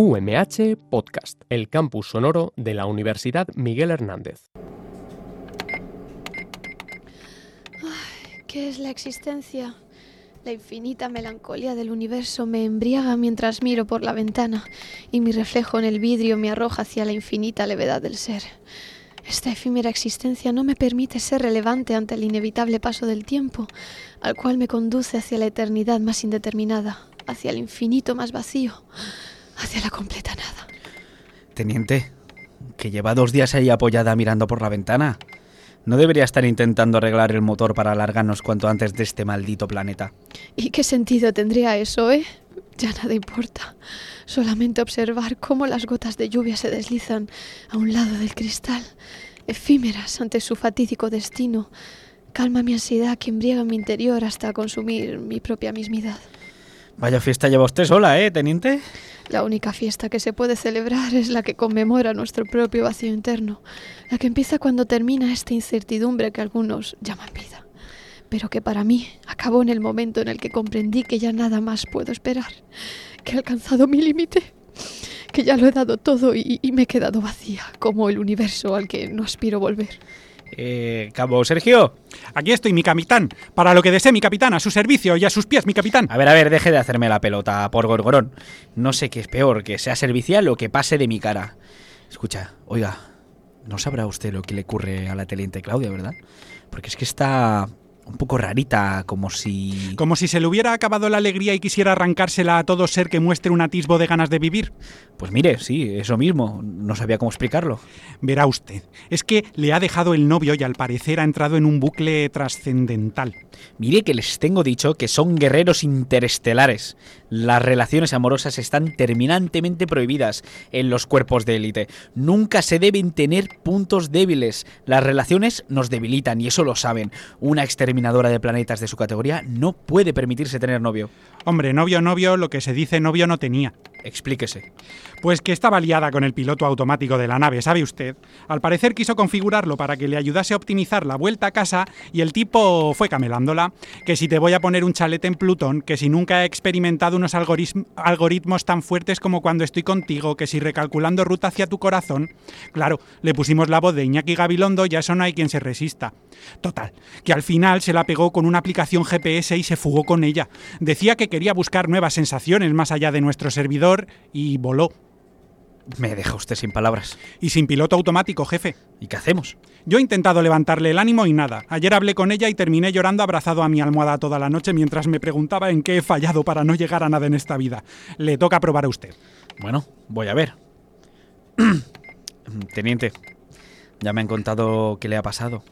UMH Podcast, el campus sonoro de la Universidad Miguel Hernández. ¿Qué es la existencia? La infinita melancolía del universo me embriaga mientras miro por la ventana y mi reflejo en el vidrio me arroja hacia la infinita levedad del ser. Esta efímera existencia no me permite ser relevante ante el inevitable paso del tiempo, al cual me conduce hacia la eternidad más indeterminada, hacia el infinito más vacío, hacia la completa nada. Teniente, que lleva dos días ahí apoyada mirando por la ventana. ¿No debería estar intentando arreglar el motor para alargarnos cuanto antes de este maldito planeta? ¿Y qué sentido tendría eso, eh? Ya nada importa. Solamente observar cómo las gotas de lluvia se deslizan a un lado del cristal, efímeras ante su fatídico destino, calma mi ansiedad que embriaga mi interior hasta consumir mi propia mismidad. Vaya fiesta lleva usted sola, ¿eh, teniente? La única fiesta que se puede celebrar es la que conmemora nuestro propio vacío interno, la que empieza cuando termina esta incertidumbre que algunos llaman vida, pero que para mí acabó en el momento en el que comprendí que ya nada más puedo esperar, que he alcanzado mi límite, que ya lo he dado todo y, y me he quedado vacía, como el universo al que no aspiro volver. Eh, Cabo Sergio. Aquí estoy, mi capitán. Para lo que desee mi capitán, a su servicio y a sus pies, mi capitán. A ver, a ver, deje de hacerme la pelota por gorgorón. No sé qué es peor, que sea servicial o que pase de mi cara. Escucha, oiga, no sabrá usted lo que le ocurre a la teniente Claudia, ¿verdad? Porque es que está un poco rarita, como si... Como si se le hubiera acabado la alegría y quisiera arrancársela a todo ser que muestre un atisbo de ganas de vivir. Pues mire, sí, eso mismo. No sabía cómo explicarlo. Verá usted, es que le ha dejado el novio y al parecer ha entrado en un bucle trascendental. Mire que les tengo dicho que son guerreros interestelares. Las relaciones amorosas están terminantemente prohibidas en los cuerpos de élite. Nunca se deben tener puntos débiles. Las relaciones nos debilitan y eso lo saben. Una exterminadora de planetas de su categoría no puede permitirse tener novio. Hombre, novio, novio, lo que se dice novio no tenía. Explíquese. Pues que estaba liada con el piloto automático de la nave, ¿sabe usted? Al parecer quiso configurarlo para que le ayudase a optimizar la vuelta a casa y el tipo fue camelándola. Que si te voy a poner un chalete en Plutón, que si nunca he experimentado unos algoritm- algoritmos tan fuertes como cuando estoy contigo, que si recalculando ruta hacia tu corazón. Claro, le pusimos la voz de Iñaki Gabilondo y a eso no hay quien se resista. Total, que al final se la pegó con una aplicación GPS y se fugó con ella. Decía que quería buscar nuevas sensaciones más allá de nuestro servidor y voló. Me deja usted sin palabras. Y sin piloto automático, jefe. ¿Y qué hacemos? Yo he intentado levantarle el ánimo y nada. Ayer hablé con ella y terminé llorando abrazado a mi almohada toda la noche mientras me preguntaba en qué he fallado para no llegar a nada en esta vida. Le toca probar a usted. Bueno, voy a ver. Teniente, ya me han contado qué le ha pasado.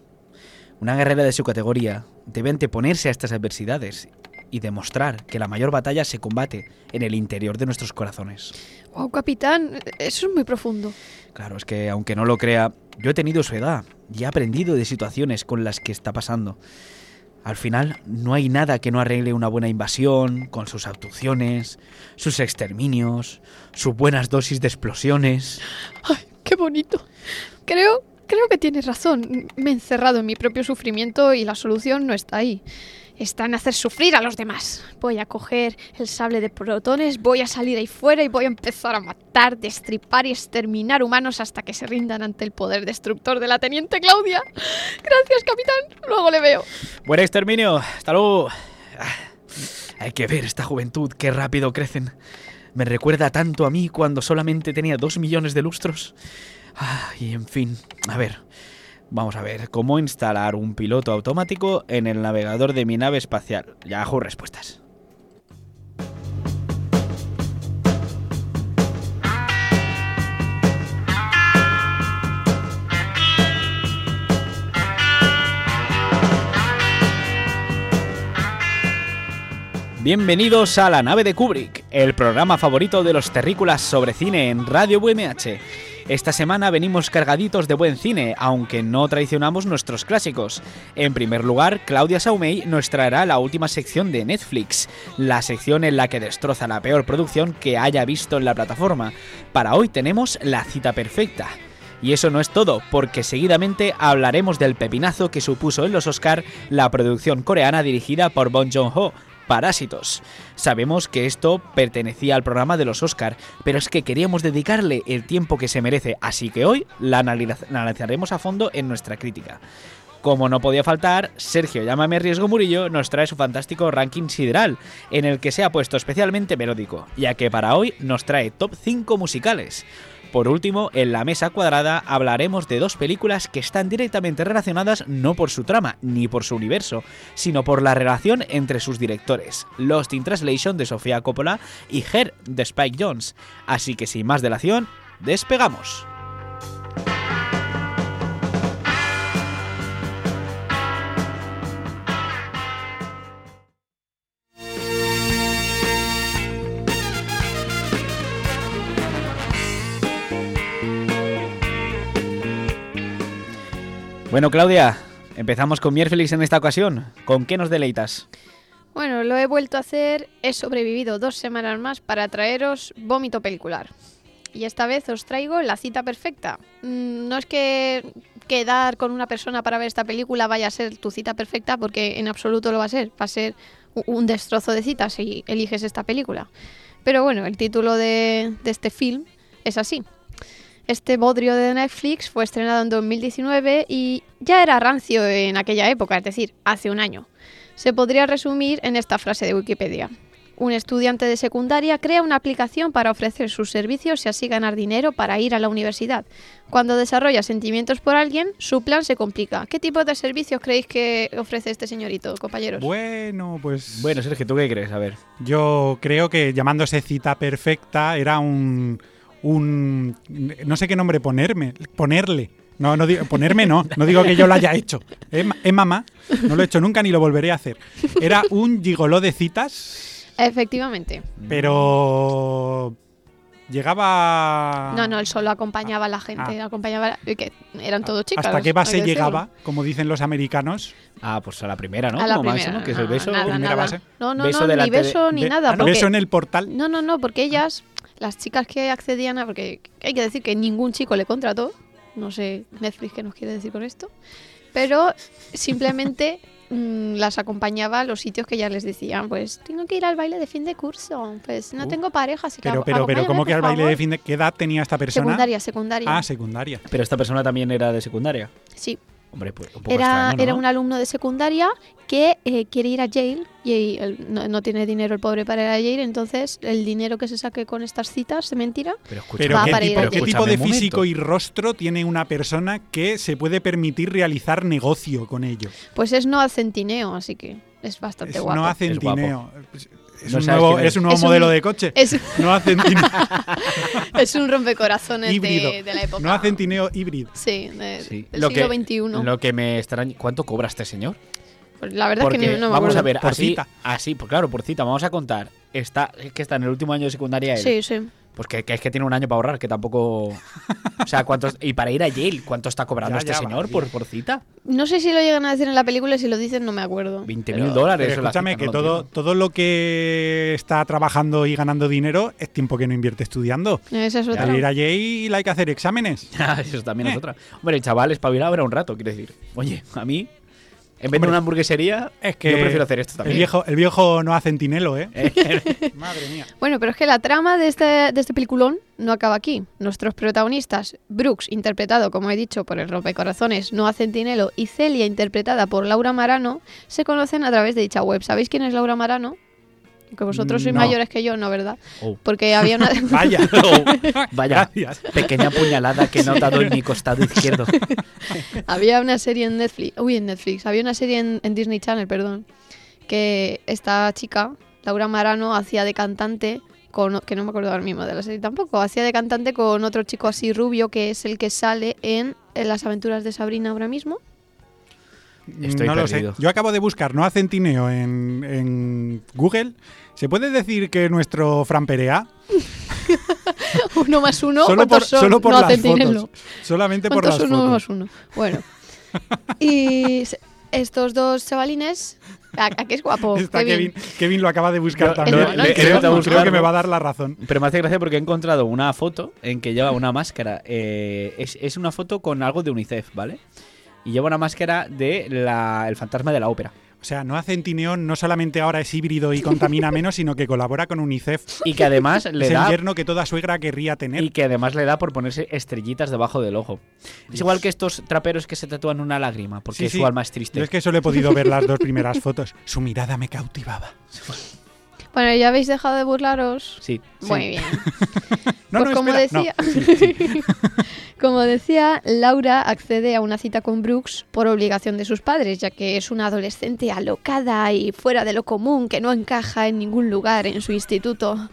Una guerrera de su categoría debe anteponerse a estas adversidades y demostrar que la mayor batalla se combate en el interior de nuestros corazones. Wow, capitán, eso es muy profundo. Claro, es que aunque no lo crea, yo he tenido su edad y he aprendido de situaciones con las que está pasando. Al final, no hay nada que no arregle una buena invasión, con sus abducciones, sus exterminios, sus buenas dosis de explosiones. Ay, qué bonito. Creo, creo que tienes razón. Me he encerrado en mi propio sufrimiento y la solución no está ahí. Está en hacer sufrir a los demás. Voy a coger el sable de protones, voy a salir ahí fuera y voy a empezar a matar, destripar y exterminar humanos hasta que se rindan ante el poder destructor de la teniente Claudia. Gracias, capitán. Luego le veo. Buen exterminio. Hasta luego. Ah, Hay que ver esta juventud, qué rápido crecen. Me recuerda tanto a mí cuando solamente tenía dos millones de lustros. Ah, y en fin, a ver. Vamos a ver cómo instalar un piloto automático en el navegador de mi nave espacial. Yahoo Respuestas. Bienvenidos a La nave de Kubrick, el programa favorito de los terrícolas sobre cine en Radio UMH. Esta semana venimos cargaditos de buen cine, aunque no traicionamos nuestros clásicos. En primer lugar, Claudia Saumey nos traerá la última sección de Netflix, la sección en la que destroza la peor producción que haya visto en la plataforma. Para hoy tenemos La cita perfecta. Y eso no es todo, porque seguidamente hablaremos del pepinazo que supuso en los Oscar la producción coreana dirigida por Bong Joon-ho, Parásitos. Sabemos que esto pertenecía al programa de los Oscar, pero es que queríamos dedicarle el tiempo que se merece, así que hoy la analizaremos a fondo en nuestra crítica. Como no podía faltar, Sergio Llámame Riesgo Murillo nos trae su fantástico ranking sideral, en el que se ha puesto especialmente melódico, ya que para hoy nos trae top 5 musicales. Por último, en la mesa cuadrada hablaremos de dos películas que están directamente relacionadas no por su trama ni por su universo, sino por la relación entre sus directores, Lost in Translation de Sofía Coppola y Her de Spike Jones. Así que sin más delación, despegamos. Bueno, Claudia, empezamos con Mierfelix en esta ocasión. ¿Con qué nos deleitas? Bueno, lo he vuelto a hacer, he sobrevivido dos semanas más para traeros vómito pelicular. Y esta vez os traigo La cita perfecta. Mm, No es que quedar con una persona para ver esta película vaya a ser tu cita perfecta, porque en absoluto lo va a ser. Va a ser un destrozo de citas si eliges esta película. Pero bueno, el título de este film es así. Este bodrio de Netflix fue estrenado en 2019 y ya era rancio en aquella época, es decir, hace un año. Se podría resumir en esta frase de Wikipedia. Un estudiante de secundaria crea una aplicación para ofrecer sus servicios y así ganar dinero para ir a la universidad. Cuando desarrolla sentimientos por alguien, su plan se complica. ¿Qué tipo de servicios creéis que ofrece este señorito, compañeros? Bueno, pues Bueno, Sergio, ¿tú qué crees? A ver. yo creo que llamándose cita perfecta era un, un no sé qué nombre ponerme, ponerle. No, no digo, ponerme no, no digo que yo lo haya hecho. ¿Eh, eh, mamá? No lo he hecho nunca ni lo volveré a hacer. Era un gigoló de citas, Efectivamente. pero llegaba No, no, él solo acompañaba a la gente. Ah. Acompañaba, que eran todos chicas. ¿Hasta qué base llegaba? Como dicen los americanos. Ah, pues a la primera, ¿no? A la Como primera. máximo, que es el no, beso. Nada, primera nada. base. No, no, Beso no, ni de- beso ni nada. ah, porque- Beso en el portal. No, no, no, porque ellas, las chicas que accedían a. Porque hay que decir que ningún chico le contrató. No sé, Netflix, qué nos quiere decir con esto. Pero simplemente mm, las acompañaba a los sitios que ya les decían: Pues tengo que ir al baile de fin de curso. Pues no Uh. tengo pareja, así que Pero, pero, pero, ¿cómo que al baile favor". de fin de qué edad tenía esta persona? Secundaria, secundaria. Ah, secundaria. Pero esta persona también era de secundaria. sí. Hombre, pues un poco Era, extraño, ¿no? era un alumno de secundaria que eh, quiere ir a Yale y él no, no tiene dinero el pobre para ir a Yale, entonces el dinero que se saque con estas citas de mentira. Pero, Pero Va ¿qué para ir tipo, qué de físico y rostro tiene una persona que se puede permitir realizar negocio con ello? Pues es no centineo, así que es bastante Es- guapo. no hacen Es No un nuevo, es. es un nuevo Es un- modelo de coche. Es, No hacen tineo, es un rompecorazones híbrido. de, de la época. No hacen tineo híbrido. Sí, de- Sí. del Lo siglo que- XXI. Lo que me extraña... ¿Cuánto cobra este señor? Pues la verdad Porque es que no, no me vamos a ver, Por así, cita. así, pues claro, por cita, vamos a contar. Está, es que está en el último año de secundaria él. Sí, sí. Pues que, que es que tiene un año para ahorrar, que tampoco. O sea, ¿cuántos, y para ir a Yale, ¿cuánto está cobrando Ya, este ya, señor por, por cita? No sé si lo llegan a decir en la película y si lo dicen no me acuerdo. 20 Pero- mil dólares. Pero escúchame, cita, que no todo, entiendo. todo lo que está trabajando y ganando dinero es tiempo que no invierte estudiando. Esa es otra. Al ir allí y hay que hacer exámenes. Eso también es Eh. otra. Hombre, el chaval espabilado era un rato, quiero decir. Oye, a mí, en vez de una hamburguesería, Es que yo prefiero hacer esto el también. viejo, el viejo no hace tinelo, ¿eh? Eh, Madre mía. Bueno, pero es que la trama de este, de este peliculón no acaba aquí. Nuestros protagonistas, Brooks, interpretado, como he dicho, por el rompecorazones Noah Centinelo, y Celia, interpretada por Laura Marano, se conocen a través de dicha web. ¿Sabéis quién es Laura Marano? Que vosotros sois No. mayores que yo, ¿no, verdad? oh, Porque había una... Vaya. vaya, Gracias. pequeña puñalada que he notado en mi costado izquierdo. Había una serie en Netflix, uy, en Netflix, había una serie en, en Disney Channel, perdón, que esta chica, Laura Marano, hacía de cantante con, que no me acuerdo ahora mismo de la serie tampoco, hacía de cantante con otro chico así rubio que es el que sale en, en las aventuras de Sabrina ahora mismo. Estoy no lo sé. Yo acabo de buscar no hace tineo en, en Google. ¿Se puede decir que nuestro Fran Perea? uno más uno, solo ¿cuántos por, son? solo por no las fotos. Solamente por ¿Cuántos las son uno fotos. más uno? Bueno. y estos dos chavalines... ¿A, a qué es guapo? Está Kevin? Kevin. Kevin lo acaba de buscar también. no, no, creo, que me va a dar la razón. Pero me hace gracia porque he encontrado una foto en que lleva una máscara. eh, es, es una foto con algo de UNICEF, ¿vale? Y lleva una máscara de la, el fantasma de la ópera. O sea, no hace Centineón, no solamente ahora es híbrido y contamina menos, sino que colabora con UNICEF. Y que además le es el yerno que toda suegra querría tener. y que además le da por ponerse estrellitas debajo del ojo. Es igual que estos traperos que se tatúan una lágrima, porque Sí, sí. su alma es triste. Yo es que solo he podido ver las dos primeras fotos. Su mirada me cautivaba. Bueno, ¿ya habéis dejado de burlaros? Sí. Muy bien. No, Pues no, como espera, no. decía, como decía, Laura accede a una cita con Brooks por obligación de sus padres, ya que es una adolescente alocada y fuera de lo común que no encaja en ningún lugar en su instituto.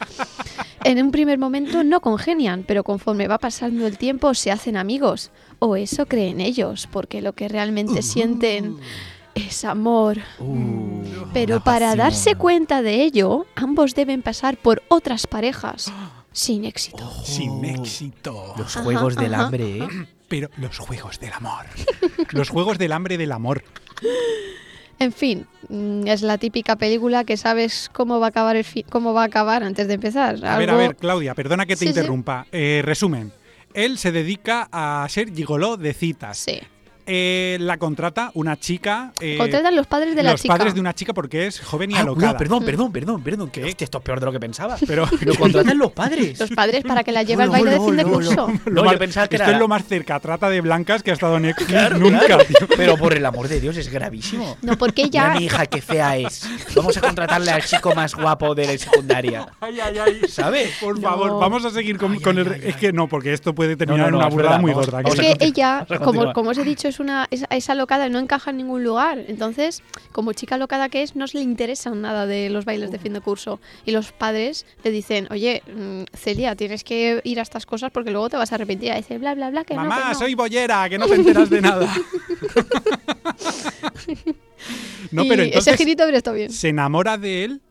En un primer momento no congenian, pero conforme va pasando el tiempo se hacen amigos, o eso creen ellos, porque lo que realmente sienten es amor. Uh, Pero para darse cuenta de ello, ambos deben pasar por otras parejas sin éxito. Sin éxito. Los Ajá, juegos del ajá. hambre, ¿eh? Pero los juegos del amor. los juegos del hambre del amor. En fin, mm, es la típica película que sabes cómo va a acabar el fi- cómo va a acabar antes de empezar. A ver, a ver, Claudia, perdona que te Sí, sí. interrumpa. Eh, resumen. Él se dedica a ser gigoló de citas. Sí. Eh, la contrata una chica. eh, Contratan los padres de la los chica. padres de una chica porque es joven y Ah, alocada. no, perdón, perdón, perdón, perdón. Que hostia, esto es peor de lo que pensaba. Pero Lo contratan los padres. Los padres para que la lleve al Hola, baile de fin de curso. No, yo pensaba que esto era- es lo más cerca trata de blancas que ha estado Netflix Claro, nunca, claro. Pero por el amor de Dios, es gravísimo. No, porque Mira ella mi hija, qué fea es. Vamos a contratarle al chico más guapo de la secundaria. Ay, ay, ay. ¿Sabes? Por No. favor, vamos a seguir con, con el. es que no, porque esto puede terminar no, en no, una burrada muy gorda. es que ella, como os he dicho, es una es, es alocada y no encaja en ningún lugar. Entonces, como chica alocada que es, no se le interesan nada de los bailes de fin de curso. Y los padres le dicen, oye, mm, Celia, tienes que ir a estas cosas porque luego te vas a arrepentir. Y dice, bla, bla, bla, que no, Mamá, que no". soy bollera, que no te enteras de nada. no, Y pero ese entonces girito habría estado bien. se enamora de él.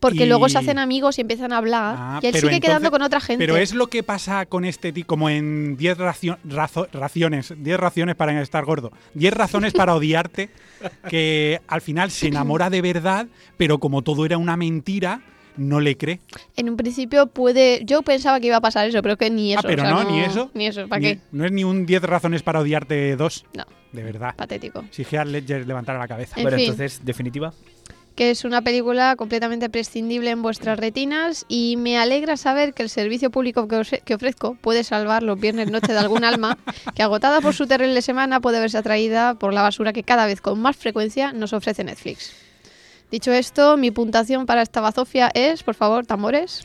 Porque y- luego se hacen amigos y empiezan a hablar. Ah, y él pero sigue quedando con otra gente. Pero es lo que pasa con este tipo, como en 10 racio- razo- raciones, 10 raciones para estar gordo, 10 razones para odiarte, que al final se enamora de verdad, pero como todo era una mentira, no le cree. En un principio puede. Yo pensaba que iba a pasar eso, pero que ni eso. ah, pero o sea, no, ni eso. Ni eso, ¿para Ni- qué? No es ni un 10 razones para odiarte 2, No, de verdad. patético. Si Heath Ledger levantara la cabeza. En bueno, fin. entonces, definitiva. Que es una película completamente prescindible en vuestras retinas y me alegra saber que el servicio público que, ofrezco puede salvar los viernes noche de algún alma que agotada por su terrible semana puede verse atraída por la basura que cada vez con más frecuencia nos ofrece Netflix. Dicho esto, mi puntuación para esta bazofia es, por favor, tambores.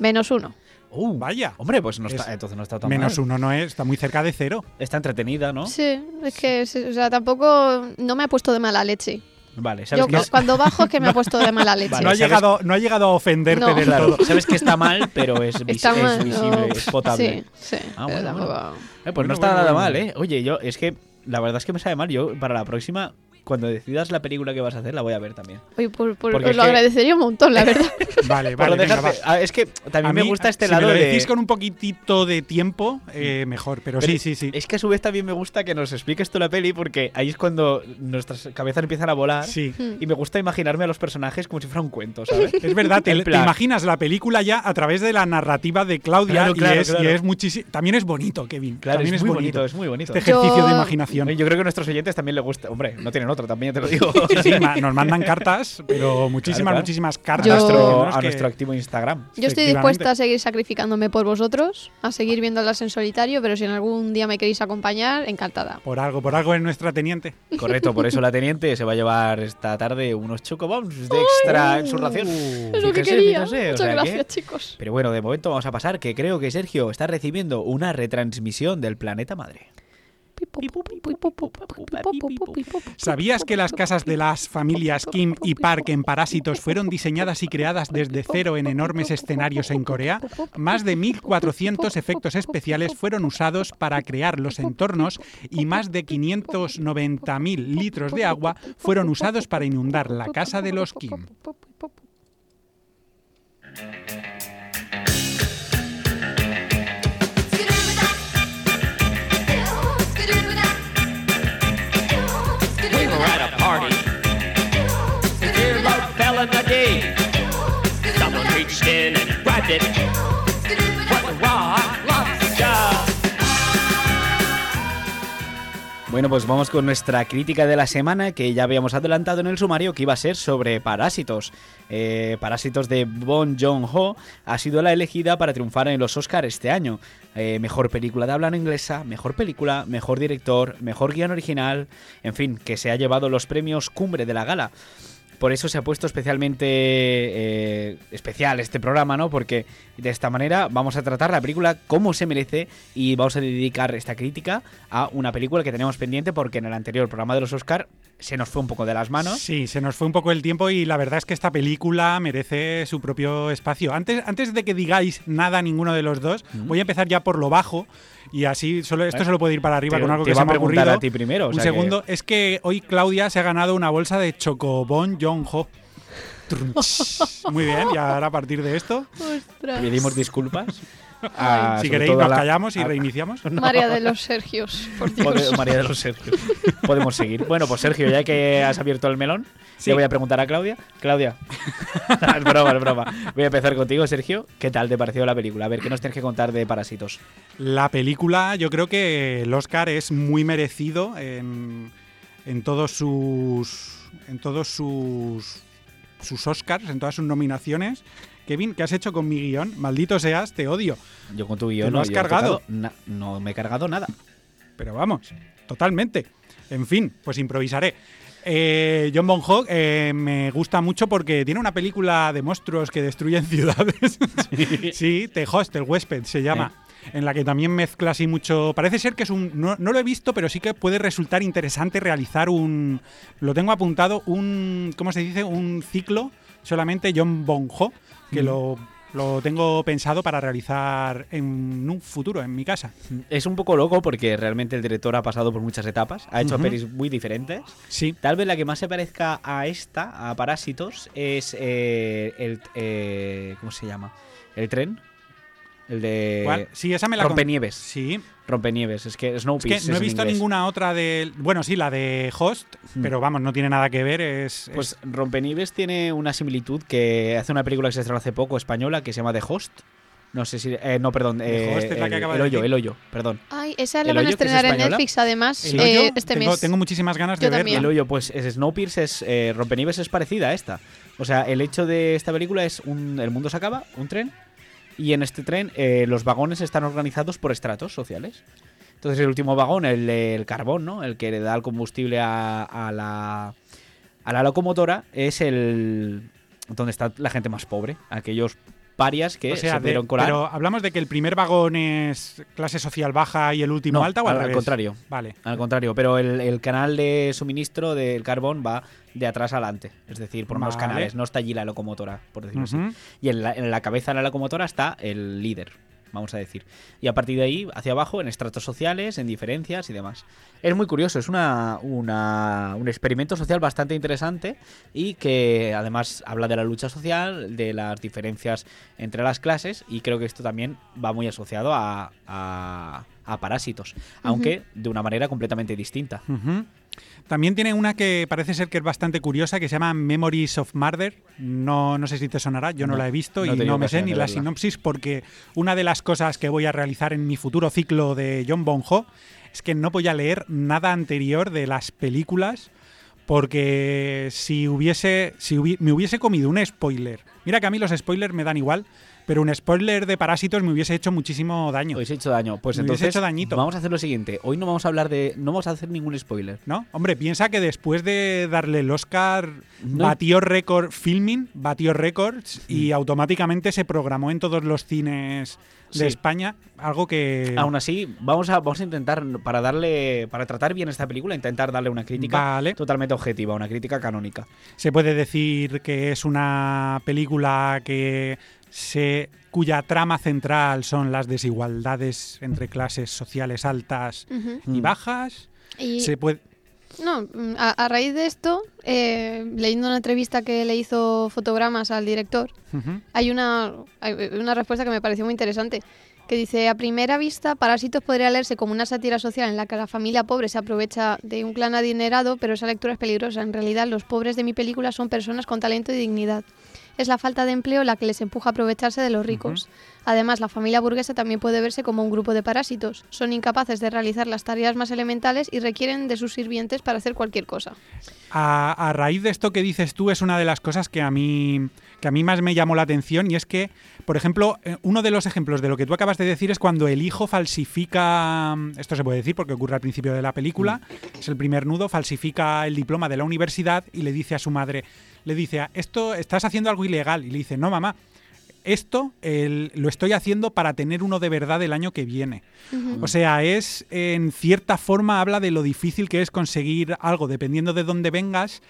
Menos uno. Uh, Vaya. Hombre, pues no está, Es- entonces no está tan Menos mal. uno no es, está muy cerca de cero. Está entretenida, ¿no? Sí, es que, o sea, tampoco, no me ha puesto de mala leche. Vale, ¿sabes Yo es? cuando bajo es que me ha puesto de mala leche. Vale, no, ha llegado, no ha llegado a ofenderte No. del Claro, todo. sabes que está mal, pero es, vis- Está es mal, visible, no. es potable. Sí, sí. Ah, bueno, Eh, pues Bueno, no está bueno, nada bueno. mal, ¿eh? Oye, yo, es que la verdad es que me sabe mal. Yo, para la próxima, cuando decidas la película que vas a hacer, la voy a ver también. Oye, por- por- Porque os lo que- agradecería un montón, la verdad. Vale, vale, venga, dejarte- va. ah, es que también A me gusta este si lado me lo de... decís con un poquitito de tiempo, eh, mejor. Pero, Pero sí, sí, sí. Es que a su vez también me gusta que nos expliques tú la peli porque ahí es cuando nuestras cabezas empiezan a volar Sí. y me gusta imaginarme a los personajes como si fuera un cuento, ¿sabes? Es verdad, te, imaginas la película ya a través de la narrativa de Claudia Claro, y, claro, es, claro. y es muchísimo. También es bonito, Kevin. Claro, también es, muy bonito. es muy bonito. Este ejercicio Yo- de imaginación. Yo creo que a nuestros oyentes también les gusta. Hombre, no tienen otro, también te lo digo. Sí, sí, ma- nos mandan cartas, pero muchísimas, Claro, claro. muchísimas cartas. Yo- nuestro, Tenemos a que- nuestro activo Instagram. Yo estoy dispuesta a seguir sacrificándome por vosotros, a seguir viéndolas en solitario, pero si en algún día me queréis acompañar, encantada. Por algo, por algo es nuestra teniente. Correcto, por eso la teniente se va a llevar esta tarde unos chocobombs de extra en su ración. Es lo que quería. fíjese, o Muchas que- gracias, chicos. Pero bueno, de momento vamos a pasar que creo que Sergio está recibiendo una retransmisión del planeta madre. ¿Sabías que las casas de las familias Kim y Park en Parásitos fueron diseñadas y creadas desde cero en enormes escenarios en Corea? Más de 1.400 efectos especiales fueron usados para crear los entornos y más de 590.000 litros de agua fueron usados para inundar la casa de los Kim. We were at a party. The dear love fell in the day. Someone reached in and grabbed it. Bueno, pues vamos con nuestra crítica de la semana que ya habíamos adelantado en el sumario que iba a ser sobre Parásitos. Eh, Parásitos de Bon Joon-ho ha sido la elegida para triunfar en los Oscars este año. Eh, mejor película de habla inglesa, mejor película, mejor director, mejor guion original, en fin, que se ha llevado los premios cumbre de la gala. Por eso se ha puesto especialmente eh, especial este programa, ¿no? Porque de esta manera vamos a tratar la película como se merece y vamos a dedicar esta crítica a una película que tenemos pendiente porque en el anterior programa de los Oscar se nos fue un poco de las manos. Sí, se nos fue un poco el tiempo y la verdad es que esta película merece su propio espacio. Antes, antes de que digáis nada ninguno de los dos, voy a empezar ya por lo bajo y así solo esto solo puede ir para arriba Te- con algo te que se a me ha preguntar ocurrido. a ti primero, o Un sea que- segundo, es que hoy Claudia se ha ganado una bolsa de Chocobon Jong-ho. Trunch. Muy bien, y ahora a partir de esto, Ostras. Pedimos disculpas. A- si queréis nos la- callamos y a- reiniciamos. María de los Sergios, por Dios. Pode- María de los Sergio. Podemos seguir. Bueno, pues Sergio, ya que has abierto el melón, Sí. le voy a preguntar a Claudia. Claudia, es broma, es broma. Voy a empezar contigo, Sergio. ¿Qué tal te pareció la película? A ver, ¿qué nos tienes que contar de Parásitos? La película, yo creo que el Oscar es muy merecido en, en todos sus. en todos sus. sus Oscars, en todas sus nominaciones. Kevin, ¿qué has hecho con mi guion? Maldito seas, te odio. Yo con tu guion ¿Te lo no, has cargado? no me he cargado nada. Pero vamos, totalmente. En fin, pues improvisaré. Eh, John Bon Ho eh, me gusta mucho porque tiene una película de monstruos que destruyen ciudades. sí, The Host, el huésped se llama. En la que también mezcla así mucho. Parece ser que es un. No, no lo he visto, pero sí que puede resultar interesante realizar un. Lo tengo apuntado, un. ¿Cómo se dice? Un ciclo solamente John Bon Que lo, lo tengo pensado para realizar en un futuro, en mi casa. Es un poco loco porque realmente el director ha pasado por muchas etapas, ha hecho Ujú. pelis muy diferentes. Sí. Tal vez la que más se parezca a esta, a Parásitos, es eh, el. eh, ¿Cómo se llama? El tren. El de. ¿Cuál? Sí, esa me la con- Rompenieves. Sí. Rompenieves. Es que Es Snowpiercer. que no he visto ninguna otra de. Bueno, sí, la de Host, Mm. pero vamos, no tiene nada que ver. Es, Pues es- Rompenieves tiene una similitud que hace una película que se estrenó hace poco española que se llama The Host. No sé si. eh, no, perdón. Eh, Host es la que el, acaba el de hoyo, el hoyo, perdón. Ay, esa ¿El la van a es estrenar en? Netflix, además, el eh, este tengo, mes. tengo muchísimas ganas de verla. El hoyo, pues es Snowpiercer, es, eh, Rompenieves es parecida a esta. O sea, el hecho de esta película es un, el mundo se acaba, un tren, y en este tren eh, los vagones están organizados por estratos sociales. Entonces el último vagón, el del carbón, ¿no? El que le da el combustible a, a la, a la locomotora, es el donde está la gente más pobre, aquellos parias que O sea, se de- pudieron colar. pero hablamos de que el primer vagón es clase social baja y el último No, alta o al, al- revés? contrario. Vale. Al contrario, pero el, el canal de suministro del carbón va de atrás adelante. Es decir, por unos Vale. canales. No está allí la locomotora, por decirlo así. Y en la, en la cabeza de la locomotora está el líder, vamos a decir. Y a partir de ahí, hacia abajo, en estratos sociales, en diferencias y demás. Es muy curioso, es una, una- un experimento social bastante interesante y que además habla de la lucha social, de las diferencias entre las clases y creo que esto también va muy asociado a, a- a parásitos, aunque de una manera completamente distinta. También tiene una que parece ser que es bastante curiosa, que se llama Memories of Murder. No, no sé si te sonará, yo no, No, la he visto no y no me sé ni la sinopsis, porque una de las cosas que voy a realizar en mi futuro ciclo de John Bon Ho es que no voy a leer nada anterior de las películas, porque si hubiese, si hubi- me hubiese comido un spoiler, mira que a mí los spoilers me dan igual, pero un spoiler de Parásitos me hubiese hecho muchísimo daño. He hecho daño. Pues Me hubiese entonces hecho dañito. vamos a hacer lo siguiente. Hoy no vamos a hablar de. No vamos a hacer ningún spoiler. ¿No? Hombre, piensa que después de darle el Oscar, No. batió récord filming, batió récords y automáticamente se programó en todos los cines de Sí. España, algo que Aún así, vamos a, vamos a intentar, para darle. Para tratar bien esta película, intentar darle una crítica Vale. totalmente objetiva, una crítica canónica. se puede decir que es una película que se cuya trama central son las desigualdades entre clases sociales altas y Mm. bajas. Y Se puede no, a, a raíz de esto, eh, leyendo una entrevista que le hizo fotogramas al director, hay una, hay una respuesta que me pareció muy interesante, que dice, a primera vista, Parásitos podría leerse como una sátira social en la que la familia pobre se aprovecha de un clan adinerado, pero esa lectura es peligrosa. En realidad, los pobres de mi película son personas con talento y dignidad. Es la falta de empleo la que les empuja a aprovecharse de los ricos. Además, la familia burguesa también puede verse como un grupo de parásitos. Son incapaces de realizar las tareas más elementales y requieren de sus sirvientes para hacer cualquier cosa. A, a raíz de esto que dices tú es una de las cosas que a mí que a mí más me llamó la atención y es que, por ejemplo, eh, uno de los ejemplos de lo que tú acabas de decir es cuando el hijo falsifica, esto se puede decir porque ocurre al principio de la película, es el primer nudo, falsifica el diploma de la universidad y le dice a su madre, le dice, esto estás haciendo algo ilegal y le dice, no mamá, esto el- lo estoy haciendo para tener uno de verdad el año que viene. O sea, es en cierta forma habla de lo difícil que es conseguir algo dependiendo de dónde vengas.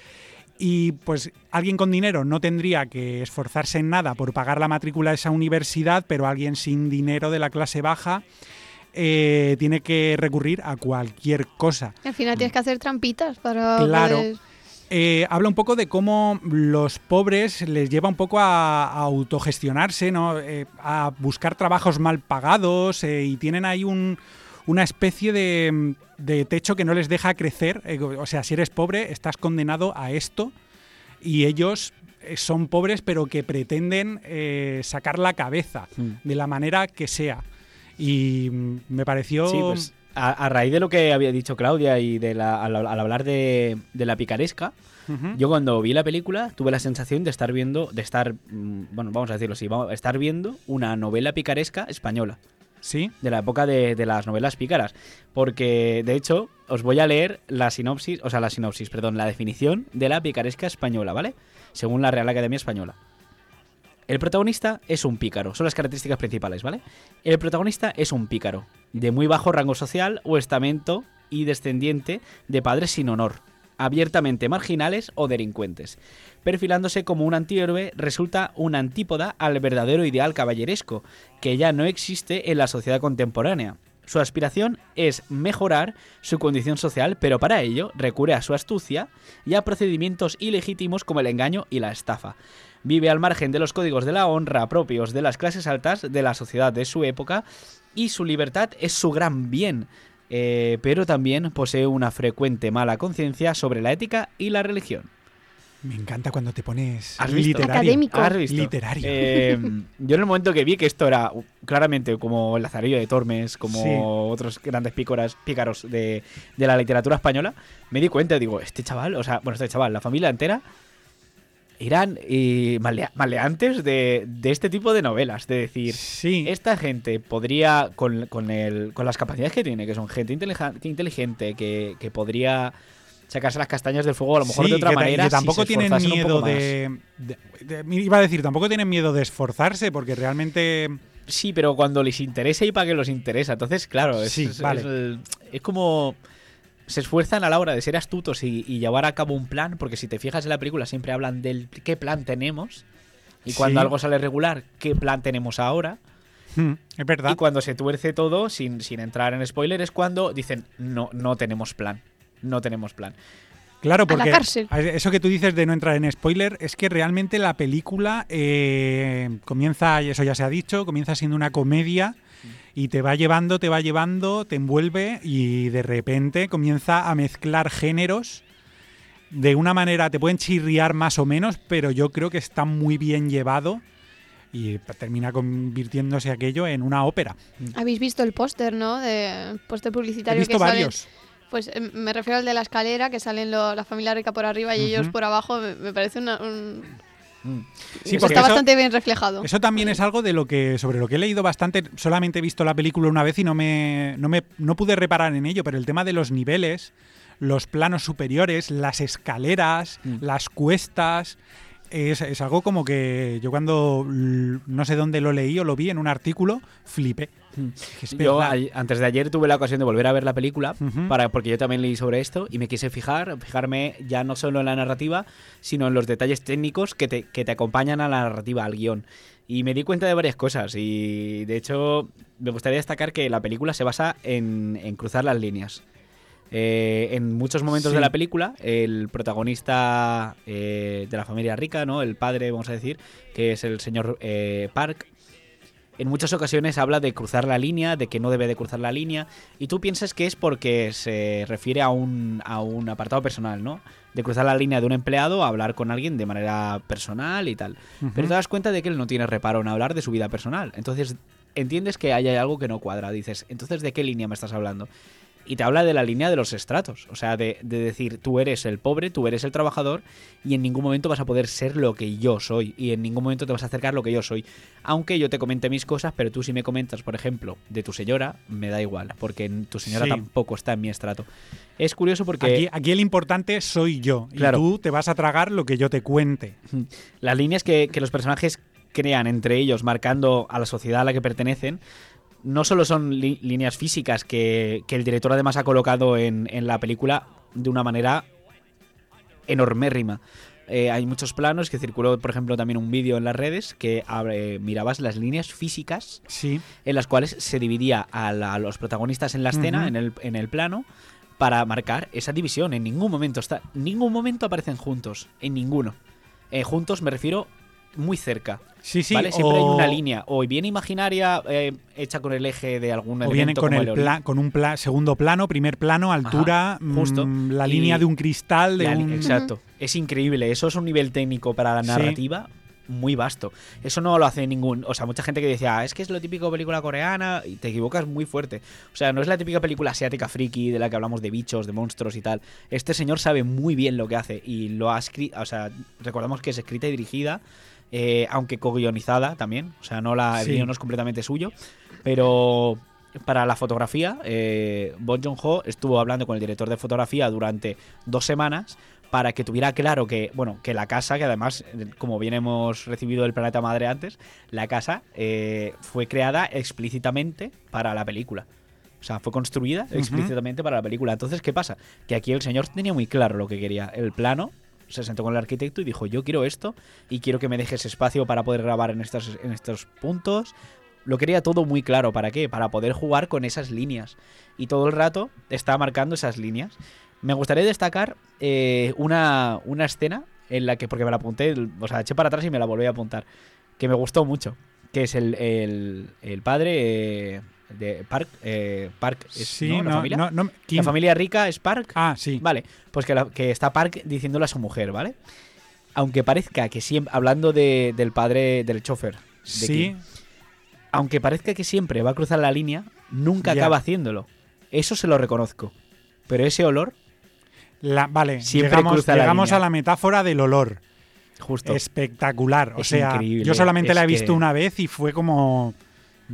Y pues alguien con dinero no tendría que esforzarse en nada por pagar la matrícula de esa universidad, pero alguien sin dinero de la clase baja eh, tiene que recurrir a cualquier cosa. Al final tienes que hacer trampitas para Claro. poder- Eh, habla un poco de cómo los pobres les lleva un poco a, a autogestionarse, ¿no? Eh, a buscar trabajos mal pagados eh, y tienen ahí un- una especie de, de techo que no les deja crecer. Eh, o sea, si eres pobre, estás condenado a esto y ellos son pobres pero que pretenden sacar la cabeza Mm. de la manera que sea. Y mm, me pareció... Sí, pues a, a raíz de lo que había dicho Claudia y de la, al, al hablar de, de la picaresca, yo cuando vi la película tuve la sensación de estar viendo, de estar, mm, bueno, vamos a decirlo así, vamos, estar viendo una novela picaresca española, Sí, de la época de, de las novelas pícaras. Porque, de hecho, os voy a leer la sinopsis, o sea, la sinopsis, perdón, la definición de la picaresca española, ¿vale? Según la Real Academia Española. El protagonista es un pícaro, son las características principales, ¿vale? El protagonista es un pícaro, de muy bajo rango social o estamento y descendiente de padres sin honor, abiertamente marginales o delincuentes. Perfilándose como un antihéroe, resulta una antípoda al verdadero ideal caballeresco, que ya no existe en la sociedad contemporánea. Su aspiración es mejorar su condición social, pero para ello recurre a su astucia y a procedimientos ilegítimos como el engaño y la estafa. Vive al margen de los códigos de la honra propios de las clases altas de la sociedad de su época y su libertad es su gran bien, eh, pero también posee una frecuente mala conciencia sobre la ética y la religión. me encanta cuando te pones ¿Has visto? literario. Académico. ¿Has visto? Literario. Eh, yo en el momento que vi que esto era claramente como el Lazarillo de Tormes, como Sí. otros grandes pícoras, pícaros de, de la literatura española, me di cuenta, digo, este chaval, o sea, bueno, este chaval, la familia entera, eran eh, malea- maleantes de, de este tipo de novelas. De decir, Sí. esta gente podría, con, con, el, con las capacidades que tiene, que son gente inteligente, que, que podría sacarse las castañas del fuego a lo mejor Sí, de otra que manera. que si tampoco se tienen miedo de, de- de- Iba a decir, tampoco tienen miedo de esforzarse, porque realmente. Sí, pero cuando les interesa y para que los interesa. Entonces, claro, es, Sí, es- vale. es el- es como. Se esfuerzan a la hora de ser astutos y, y llevar a cabo un plan, porque si te fijas en la película siempre hablan del qué plan tenemos. Y cuando Sí. algo sale regular, qué plan tenemos ahora. hmm, es verdad. Y cuando se tuerce todo, sin, sin entrar en spoiler, es cuando dicen, no, no tenemos plan. No tenemos plan. Claro, A la porque cárcel. eso que tú dices de no entrar en spoiler es que realmente la película eh, comienza, y eso ya se ha dicho, comienza siendo una comedia y te va llevando, te va llevando, te envuelve y de repente comienza a mezclar géneros de una manera, te pueden chirriar más o menos, pero yo creo que está muy bien llevado y termina convirtiéndose aquello en una ópera. Habéis visto el póster, ¿no? De póster He publicitario visto que varios. Pues eh, me refiero al de la escalera, que salen lo- la familia rica por arriba y ellos por abajo. Me, me parece una, un... Sí, porque está eso- bastante bien reflejado. Eso también es algo de lo que sobre lo que he leído bastante. Solamente he visto la película una vez y no me no me no pude reparar en ello, pero el tema de los niveles, los planos superiores, las escaleras, Mm. las cuestas es, es algo como que yo cuando no sé dónde lo leí o lo vi en un artículo, flipé. Yo antes de ayer tuve la ocasión de volver a ver la película para porque yo también leí sobre esto y me quise fijar, fijarme ya no solo en la narrativa, sino en los detalles técnicos que te, que te acompañan a la narrativa, al guion. Y me di cuenta de varias cosas y de hecho me gustaría destacar que la película se basa en, en cruzar las líneas. Eh, en muchos momentos Sí. de la película, el protagonista eh, de la familia rica, ¿no? El padre, vamos a decir, que es el señor eh, Park, en muchas ocasiones habla de cruzar la línea, de que no debe de cruzar la línea, y tú piensas que es porque se refiere a un, a un apartado personal, ¿no? De cruzar la línea de un empleado a hablar con alguien de manera personal y tal. Pero te das cuenta de que él no tiene reparo en hablar de su vida personal. Entonces entiendes que hay algo que no cuadra. Dices, entonces ¿de qué línea me estás hablando? Y te habla de la línea de los estratos. O sea, de, de, decir, tú eres el pobre, tú eres el trabajador y en ningún momento vas a poder ser lo que yo soy y en ningún momento te vas a acercar lo que yo soy. Aunque yo te comente mis cosas, pero tú si me comentas, por ejemplo, de tu señora, me da igual, porque tu señora Sí. tampoco está en mi estrato. Es curioso porque Aquí, aquí el importante soy yo. Claro. Y tú te vas a tragar lo que yo te cuente. las líneas que, que los personajes crean entre ellos, marcando a la sociedad a la que pertenecen, no solo son li- líneas físicas que, que el director además ha colocado en, en la película de una manera enormérrima. Eh, hay muchos planos que circuló, por ejemplo, también un vídeo en las redes que eh, mirabas las líneas físicas Sí. en las cuales se dividía a, la- a los protagonistas en la escena, en, el, en el plano, para marcar esa división. En ningún momento está, ningún momento aparecen juntos, en ninguno. Eh, juntos me refiero muy cerca. Sí, sí. ¿vale? Siempre hay una línea, o bien imaginaria, eh, hecha con el eje de algún O vienen elemento con como el el pla- con un pla- segundo plano, primer plano, altura, justo. mm, la Y línea de un cristal, de La un... Exacto. Es increíble. Eso es un nivel técnico para la Sí. narrativa muy vasto. Eso no lo hace ningún. O sea, mucha gente que decía, "Ah, es que es lo típico película coreana, y te equivocas muy fuerte. O sea, no es la típica película asiática friki de la que hablamos de bichos, de monstruos y tal. Este señor sabe muy bien lo que hace y lo ha escrito. O sea, recordamos que es escrita y dirigida. Eh, aunque co-guionizada también, o sea, no la, el Sí. guion no es completamente suyo, pero para la fotografía, eh, Bon Joon-ho estuvo hablando con el director de fotografía durante dos semanas para que tuviera claro que, bueno, que la casa, que además, como bien hemos recibido del planeta madre antes, la casa eh, fue creada explícitamente para la película. O sea, fue construida explícitamente para la película. Entonces, ¿qué pasa? Que aquí el señor tenía muy claro lo que quería. El plano, se sentó con el arquitecto y dijo, yo quiero esto y quiero que me dejes espacio para poder grabar en estos, en estos puntos. Lo quería todo muy claro. ¿Para qué? Para poder jugar con esas líneas. Y todo el rato está marcando esas líneas. Me gustaría destacar eh, una, una escena en la que, porque me la apunté, o sea, eché para atrás y me la volví a apuntar, que me gustó mucho, que es el, el, el padre eh, de Park. eh, Park es, Sí, ¿no? La no, familia. no, La familia rica es Park. Ah, sí. Vale, pues que, la- que está Park diciéndole a su mujer, ¿vale? Aunque parezca que siempre, hablando de- del padre, del chofer, de Sí, Kim, aunque parezca que siempre va a cruzar la línea, nunca Ya. acaba haciéndolo. Eso se lo reconozco. Pero ese olor, la, vale, Siempre llegamos, cruza la llegamos línea. a la metáfora del olor. justo. Espectacular. O Es sea, increíble, yo solamente es la he visto que- una vez y fue como.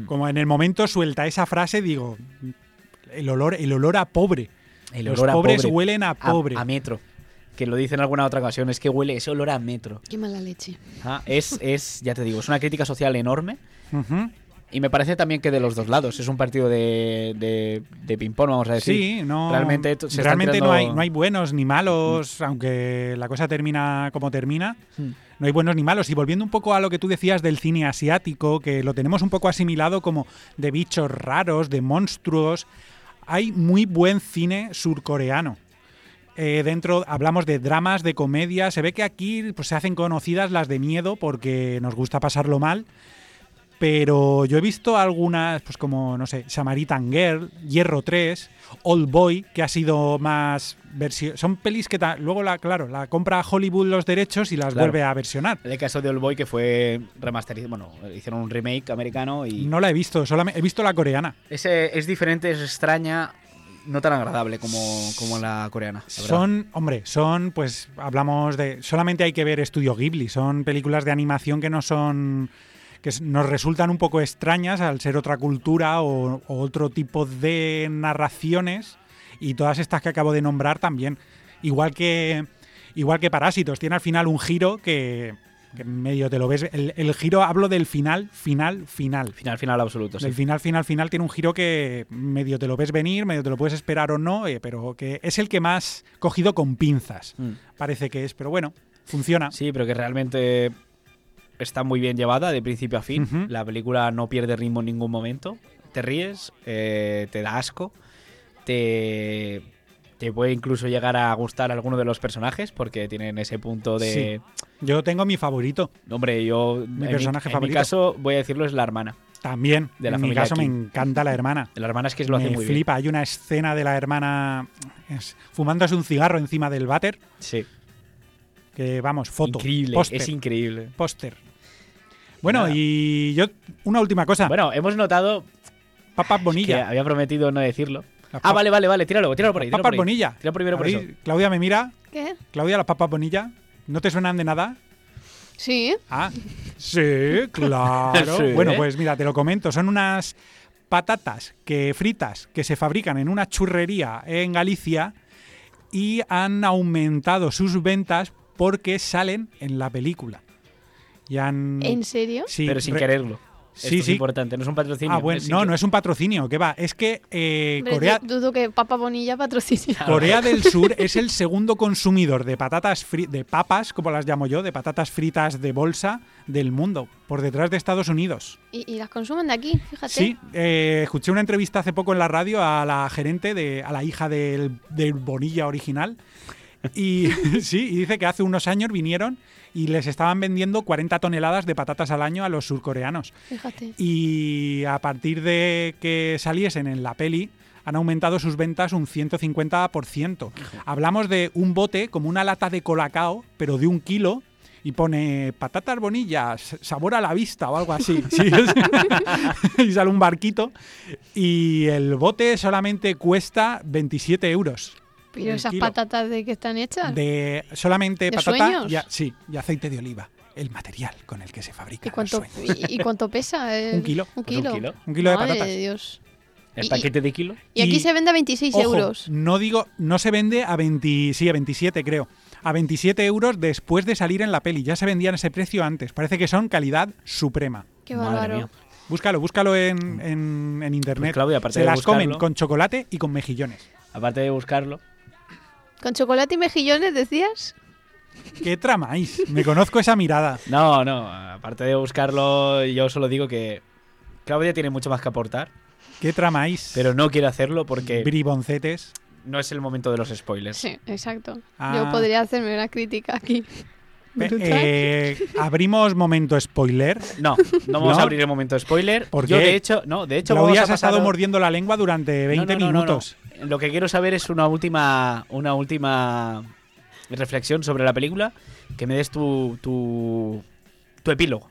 Como en el momento suelta esa frase, digo, el olor, el olor a pobre. el Los olor a pobres pobre. huelen a A- pobre. A, metro. Que lo dice en alguna otra ocasión, es que huele ese olor a metro. Qué mala leche. Ah, es, es, ya te digo, es una crítica social enorme. Y me parece también que de los dos lados. Es un partido de, de, de ping-pong, vamos a decir. Sí, no. Realmente se realmente no, hay, no hay buenos ni malos, aunque la cosa termina como termina. Hmm. No hay buenos ni malos. Y volviendo un poco a lo que tú decías del cine asiático, que lo tenemos un poco asimilado como de bichos raros, de monstruos, hay muy buen cine surcoreano. Eh, dentro hablamos de dramas, de comedia. Se ve que aquí pues, se hacen conocidas las de miedo porque nos gusta pasarlo mal. Pero yo he visto algunas, pues como, no sé, Samaritan Girl, Hierro 3, Old Boy, que ha sido más versión. Son pelis que luego, la, claro, la compra Hollywood los derechos y las Claro. vuelve a versionar. El caso de Old Boy que fue remasterizado, bueno, hicieron un remake americano y No la he visto, solamente he visto la coreana. ese es diferente, es extraña, no tan agradable como, como la coreana. la. Son, hombre, son, pues hablamos de. Solamente hay que ver Estudio Ghibli. Son películas de animación que no son. Que nos resultan un poco extrañas al ser otra cultura o, o otro tipo de narraciones. Y todas estas que acabo de nombrar también. Igual que. Igual que Parásitos. Tiene al final un giro que. que medio te lo ves. El, el giro, hablo del final, final, final. final, final absoluto. sí. El final, final, final tiene un giro que medio te lo ves venir, medio te lo puedes esperar o no, eh, pero que es el que más cogido con pinzas. Mm. Parece que es, pero bueno, funciona. Sí, pero que realmente está muy bien llevada de principio a fin. La película no pierde ritmo en ningún momento. Te ríes, eh, te da asco, te, te puede incluso llegar a gustar alguno de los personajes porque tienen ese punto de... Yo tengo mi favorito. Hombre, yo... Mi en personaje en favorito. mi caso, voy a decirlo, es la hermana. También. De la en mi caso me encanta la hermana. La hermana es que lo hace me muy bien. flipa. Hay una escena de la hermana es, fumándose un cigarro encima del váter. Sí. Que vamos, foto. increíble, póster, es increíble. póster. Bueno, Nada. y yo, una última cosa. Bueno, hemos notado papas que Bonilla. había prometido no decirlo. Ah, vale, vale, vale, tíralo, tíralo por ahí. tíralo papas por ahí. Bonilla. Tira primero por Ahí. Claudia me mira. ¿Qué? Claudia, las papas Bonilla. ¿No te suenan de nada? Sí. Ah, sí, claro. Sí. Bueno, pues mira, te lo comento. Son unas patatas que fritas que se fabrican en una churrería en Galicia y han aumentado sus ventas porque salen en la película. Y han ¿En serio? sí, pero sin re- quererlo. Sí, Esto es sí. importante, no es un patrocinio. Ah, bueno, es no, no es un patrocinio, que va, es que eh, Corea, du- Dudo que Papa Bonilla patrocine. Corea del Sur es el segundo consumidor de patatas fri- de papas, como las llamo yo, de patatas fritas de bolsa del mundo, por detrás de Estados Unidos. Y, y las consumen de aquí, fíjate. Sí, eh, escuché una entrevista hace poco en la radio a la gerente, de, a la hija del, del Bonilla original. Y sí, y dice que hace unos años vinieron y les estaban vendiendo 40 toneladas de patatas al año a los surcoreanos. Fíjate. Y a partir de que saliesen en la peli, han aumentado sus ventas un 150%. Hablamos de un bote como una lata de colacao, pero de un kilo. Y pone patatas bonillas, sabor a la vista o algo así. Sí, es- y sale un barquito. Y el bote solamente cuesta 27 euros. Pero esas kilo. patatas de que están hechas. De solamente ¿De patata sueños? y, a- sí, y aceite de oliva. El material con el que se fabrica. ¿Y cuánto, y, y cuánto pesa? el- Un kilo. Un Pues un kilo. kilo. Un kilo de Madre patatas. de Dios. El Y- paquete de kilo. Y aquí se vende a 26 Ojo, euros. No digo, no se vende a 20, sí, a 27 creo. A 27 euros después de salir en la peli. Ya se vendían ese precio antes. Parece que son calidad suprema. Qué bárbaro. Búscalo, búscalo en, en- en internet. Pues, Claudia, aparte se de las comen con chocolate y con mejillones. Aparte de buscarlo. ¿Con chocolate y mejillones decías? ¿Qué tramáis? Me conozco esa mirada. No, no, aparte de buscarlo, yo solo digo que Claudia tiene mucho más que aportar, ¿Qué tramáis? pero no quiere hacerlo porque Briboncetes. no es el momento de los spoilers. Sí, exacto. Ah. Yo podría hacerme una crítica aquí. Eh, abrimos momento spoiler. No, no vamos ¿No? a abrir el momento spoiler. ¿Por yo qué? de hecho, no, de hecho Claudia se ha estado pasar- mordiendo la lengua durante 20 No, no, no, no, no. minutos. Lo que quiero saber es una última, una última reflexión sobre la película, que me des tu, tu, tu epílogo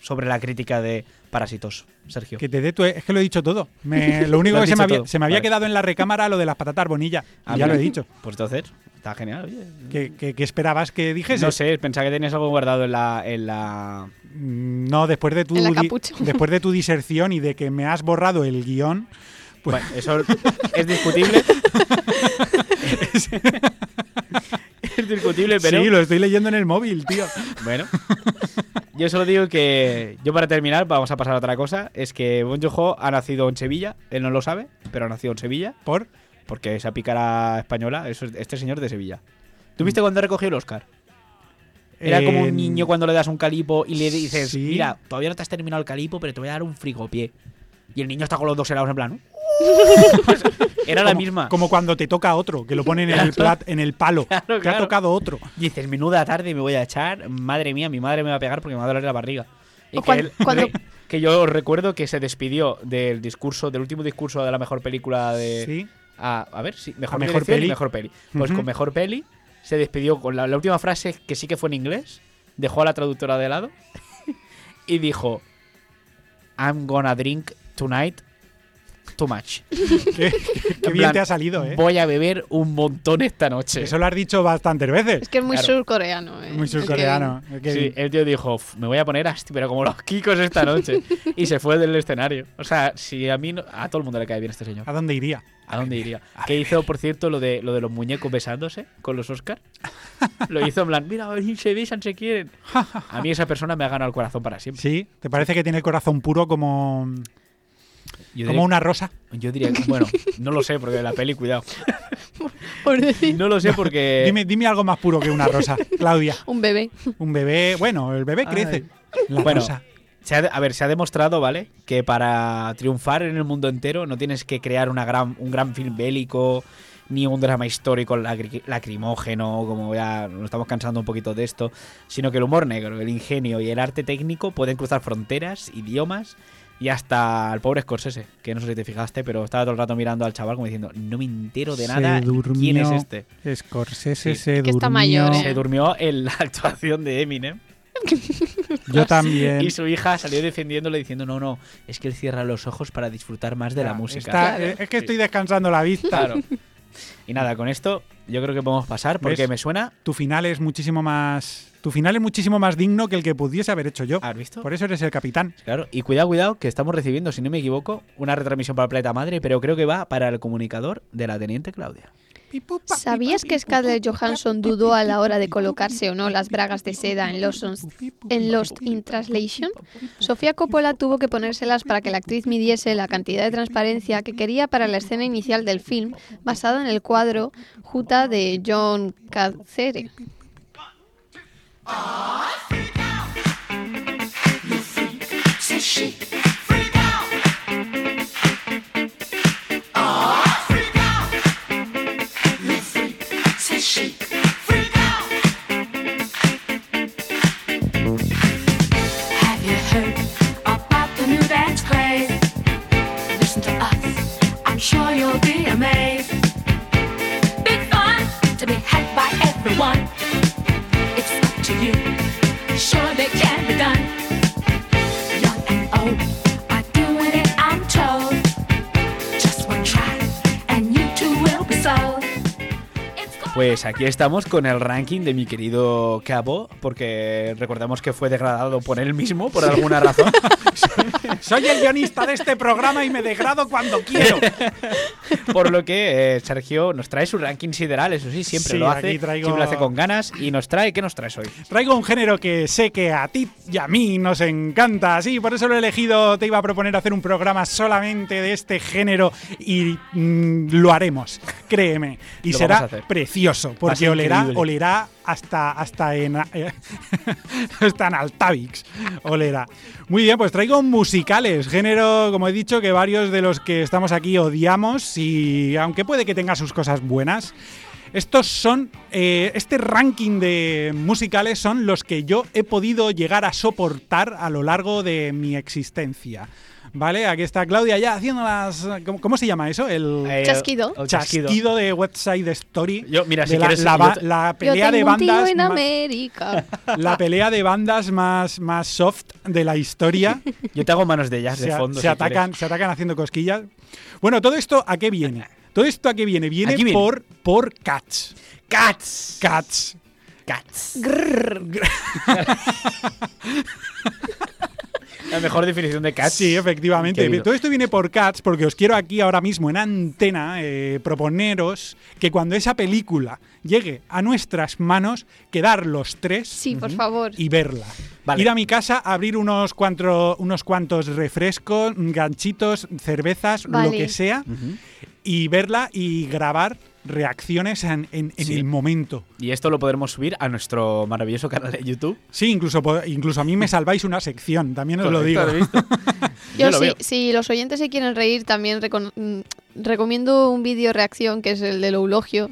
sobre la crítica de Parásitos, Sergio. Que te dé tu- Es que lo he dicho todo. Me- lo único Lo que se me, había, se me había Vale. quedado en la recámara lo de las patatas bonilla. Ah, ya lo he dicho. Pues entonces, está genial. oye. ¿Qué, qué- qué esperabas que dijese? No sé, pensaba que tenías algo guardado en la, en la... Mm, No, después de tu En la di- capucha. después de tu diserción y de que me has borrado el guion, pues Bueno, eso es discutible. es discutible, pero... sí, lo estoy leyendo en el móvil, tío. Bueno, yo solo digo que yo para terminar, vamos a pasar a otra cosa, es que Bon Joon-ho ha nacido en Sevilla, él no lo sabe, pero ha nacido en Sevilla, Por porque esa pícara española, eso es- este señor de Sevilla. ¿Tú viste cuando recogió el Oscar? Era como un niño cuando le das un calipo y le dices, sí. mira, todavía no te has terminado el calipo, pero te voy a dar un frigopié. Y el niño está con los dos helados en plan. Era la como- misma. Como cuando te toca otro, que lo ponen en el plat, en el palo. Claro, Te ha claro. tocado otro. Y dices, menuda tarde me voy a echar. Madre mía, mi madre me va a pegar porque me va a doler la barriga. Y O que, cuan- él- cuando- que yo recuerdo que se despidió del discurso, del último discurso de la mejor película de. Sí. A, a ver, sí, mejor, mejor peli. mejor peli. Pues con mejor peli se despidió con la, la última frase que sí que fue en inglés. Dejó a la traductora de lado y dijo: I'm gonna drink tonight too much. Qué, qué En bien plan, te ha salido, ¿eh? Voy a beber un montón esta noche. Eso lo has dicho bastantes veces. Es que es muy Claro. surcoreano. ¿eh? Muy surcoreano. Es que- Sí, el tío dijo, "Uf, me voy a poner asti, pero como los kikos esta noche. y se fue del escenario. O sea, si a mí, no- a todo el mundo le cae bien este señor. ¿A dónde iría? ¿A dónde iría? a Que hizo, por cierto, lo de, lo de los muñecos besándose con los Oscar. Lo hizo en plan, mira, se besan, se quieren. A mí esa persona me ha ganado el corazón para siempre. Sí, ¿te parece que tiene el corazón puro como, Yo como diría, una rosa? yo diría que- bueno, no lo sé, porque la peli, cuidado. Por decir, No lo sé porque... Dime, dime algo más puro que una rosa, Claudia. un bebé. Un bebé, bueno, el bebé crece. La Bueno, rosa. Se ha a ver, se ha demostrado, ¿vale? Que para triunfar en el mundo entero no tienes que crear una gran, un gran film bélico ni un drama histórico lacri- lacrimógeno, como ya nos estamos cansando un poquito de esto, sino que el humor negro, el ingenio y el arte técnico pueden cruzar fronteras, idiomas Y hasta el pobre Scorsese, que no sé si te fijaste, pero estaba todo el rato mirando al chaval como diciendo, no me entero de nada. ¿Quién es este? Scorsese Sí. se Que está durmió. mayor, ¿eh? Se durmió en la actuación de Eminem. Yo también. Y su hija salió defendiéndole diciendo, no, no, es que él cierra los ojos para disfrutar más de la música. está- Es que estoy descansando la vista. Claro. Y nada, con esto yo creo que podemos pasar porque ¿Ves? me suena... Tu final es muchísimo más. Tu final es muchísimo más digno que el que pudiese haber hecho yo. ¿Has visto? Por eso eres el capitán. Claro, y cuidado, cuidado, que estamos recibiendo, si no me equivoco, una retransmisión para el planeta madre, pero creo que va para el comunicador de la teniente Claudia. ¿Sabías que Scarlett Johansson dudó a la hora de colocarse o no las bragas de seda en Lost, en Lost in Translation? Sofía Coppola tuvo que ponérselas para que la actriz midiese la cantidad de transparencia que quería para la escena inicial del film, basado en el cuadro Juta de John Cacere. off. Your feet so she. Pues aquí estamos con el ranking de mi querido Cabo, porque recordamos que fue degradado por él mismo, por alguna razón. Soy el guionista de este programa y me degrado cuando quiero. Por lo que eh, Sergio nos trae su ranking sideral, eso sí, siempre Sí, lo hace, traigo- siempre lo hace con ganas y nos trae, ¿qué nos traes hoy? Traigo un género que sé que a ti y a mí nos encanta, sí, por eso lo he elegido. Te iba a proponer hacer un programa solamente de este género y mm, lo haremos, créeme. Y Lo será precioso, Porque olerá, increíble. olerá hasta, hasta en eh, hasta en Altavix, olerá. Muy bien, pues traigo musicales, género, como he dicho, que varios de los que estamos aquí odiamos y aunque puede que tenga sus cosas buenas. Estos son, eh, este ranking de musicales son los que yo he podido llegar a soportar a lo largo de mi existencia. ¿Vale? Aquí está Claudia ya haciendo las... ¿Cómo, cómo se llama eso? El Eh, Chasquido. el chasquido de Website Story. Yo, mira, si la, quieres, la yo ba- te- la Yo pelea de tengo un tío bandas en más- América. la pelea de bandas más, más soft de la historia. Yo te hago manos de jazz se, de fondo. se si atacan, se atacan haciendo cosquillas. Bueno, todo esto a qué viene? Todo esto a qué viene? Viene, por por Cats. Cats. Cats. Cats. La mejor definición de cats. Sí, efectivamente. Querido. Todo esto viene por Cats porque os quiero aquí ahora mismo en antena eh, proponeros que cuando esa película llegue a nuestras manos, quedar los tres Sí, por favor. y verla. Vale. Ir a mi casa, abrir unos, cuantro- unos cuantos refrescos, ganchitos, cervezas, lo que sea. Y verla y grabar reacciones en, en- en el momento. Y esto lo podremos subir a nuestro maravilloso canal de YouTube. Sí, incluso, incluso a mí me salváis una sección, también os lo digo. Yo, Yo lo si los oyentes se quieren reír, también mm, recomiendo un vídeo reacción que es el del eulogio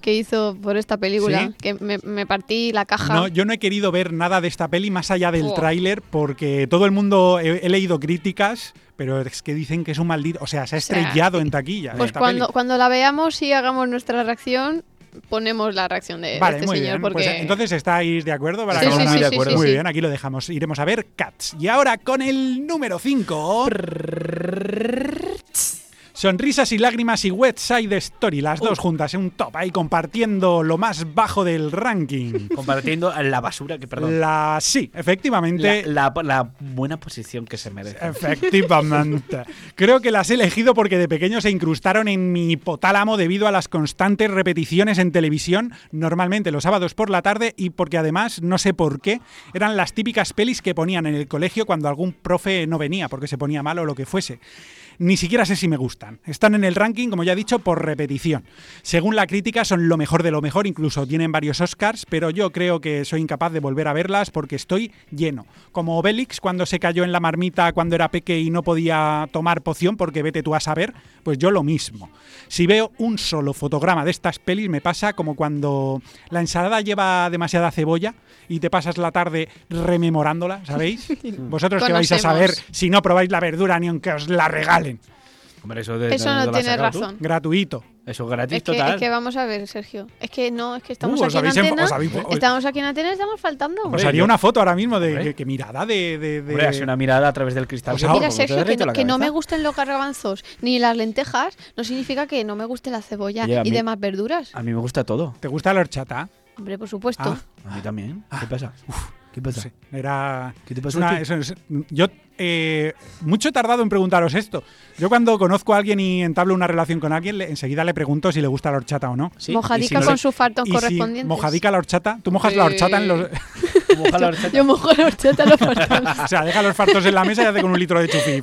que hizo por esta película, ¿Sí? que me, me partí la caja. No, yo no he querido ver nada de esta peli más allá del Jo. tráiler porque todo el mundo he, he leído críticas, pero es que dicen que es un maldito, o sea, se ha O sea, estrellado en taquilla. pues cuando, peli. cuando la veamos y hagamos nuestra reacción, ponemos la reacción de, de Vale, este muy señor. bien. porque... Pues entonces estáis de acuerdo para Sí, sí, sí, Muy bien, aquí lo dejamos. Iremos a ver Cats. Y ahora con el número 5. Sonrisas y lágrimas y Wet Side Story, las dos juntas en un top ahí compartiendo lo más bajo del ranking. Compartiendo la basura que, perdón. La sí, efectivamente. La, la- la buena posición que se merece. Efectivamente. Creo que las he elegido porque de pequeño se incrustaron en mi hipotálamo debido a las constantes repeticiones en televisión, normalmente los sábados por la tarde, y porque además, no sé por qué, eran las típicas pelis que ponían en el colegio cuando algún profe no venía porque se ponía mal o lo que fuese. Ni siquiera sé si me gustaban. están. En el ranking, como ya he dicho, por repetición. Según la crítica, son lo mejor de lo mejor, incluso tienen varios Oscars, pero yo creo que soy incapaz de volver a verlas porque estoy lleno. Como Obelix cuando se cayó en la marmita cuando era peque y no podía tomar poción porque vete tú a saber, pues yo lo mismo. Si veo un solo fotograma de estas pelis me pasa como cuando la ensalada lleva demasiada cebolla y te pasas la tarde rememorándola, ¿sabéis? Vosotros que vais a saber si no probáis la verdura ni aunque os la regalen. Hombre, eso, de, Eso ¿de no tiene tú? razón. Gratuito. Eso es gratis Es que, total. es que vamos a ver, Sergio. Es que no, es que estamos Uh, os aquí en antena. os habéis- os- Estamos aquí en antena y estamos faltando. Os Hombre, haría yo- una foto ahora mismo de que, que mirada de... de, de- Hombre, una mirada a través del cristal. Os que ahorro. Mira, Sergio, que no, la que no me gusten los garbanzos ni las lentejas no significa que no me guste la cebolla y mí- demás verduras. A mí me gusta todo. ¿Te gusta la horchata? Hombre, por supuesto. Ah. A mí también. ¿Qué pasa? ¿Qué pasa? Sí, era... ¿Qué te pasa una- eso es- yo eh, mucho he tardado en preguntaros esto. Yo cuando conozco a alguien y entablo una relación con alguien, le- enseguida le pregunto si le gusta la horchata o no. Sí, Mojadica si con no- sus si correspondientes. mojadica la horchata, tú mojas la horchata en los... moja la horchata. Yo mojo la horchata en los fartos. o sea, deja los fartos en la mesa y hace con un litro de chufi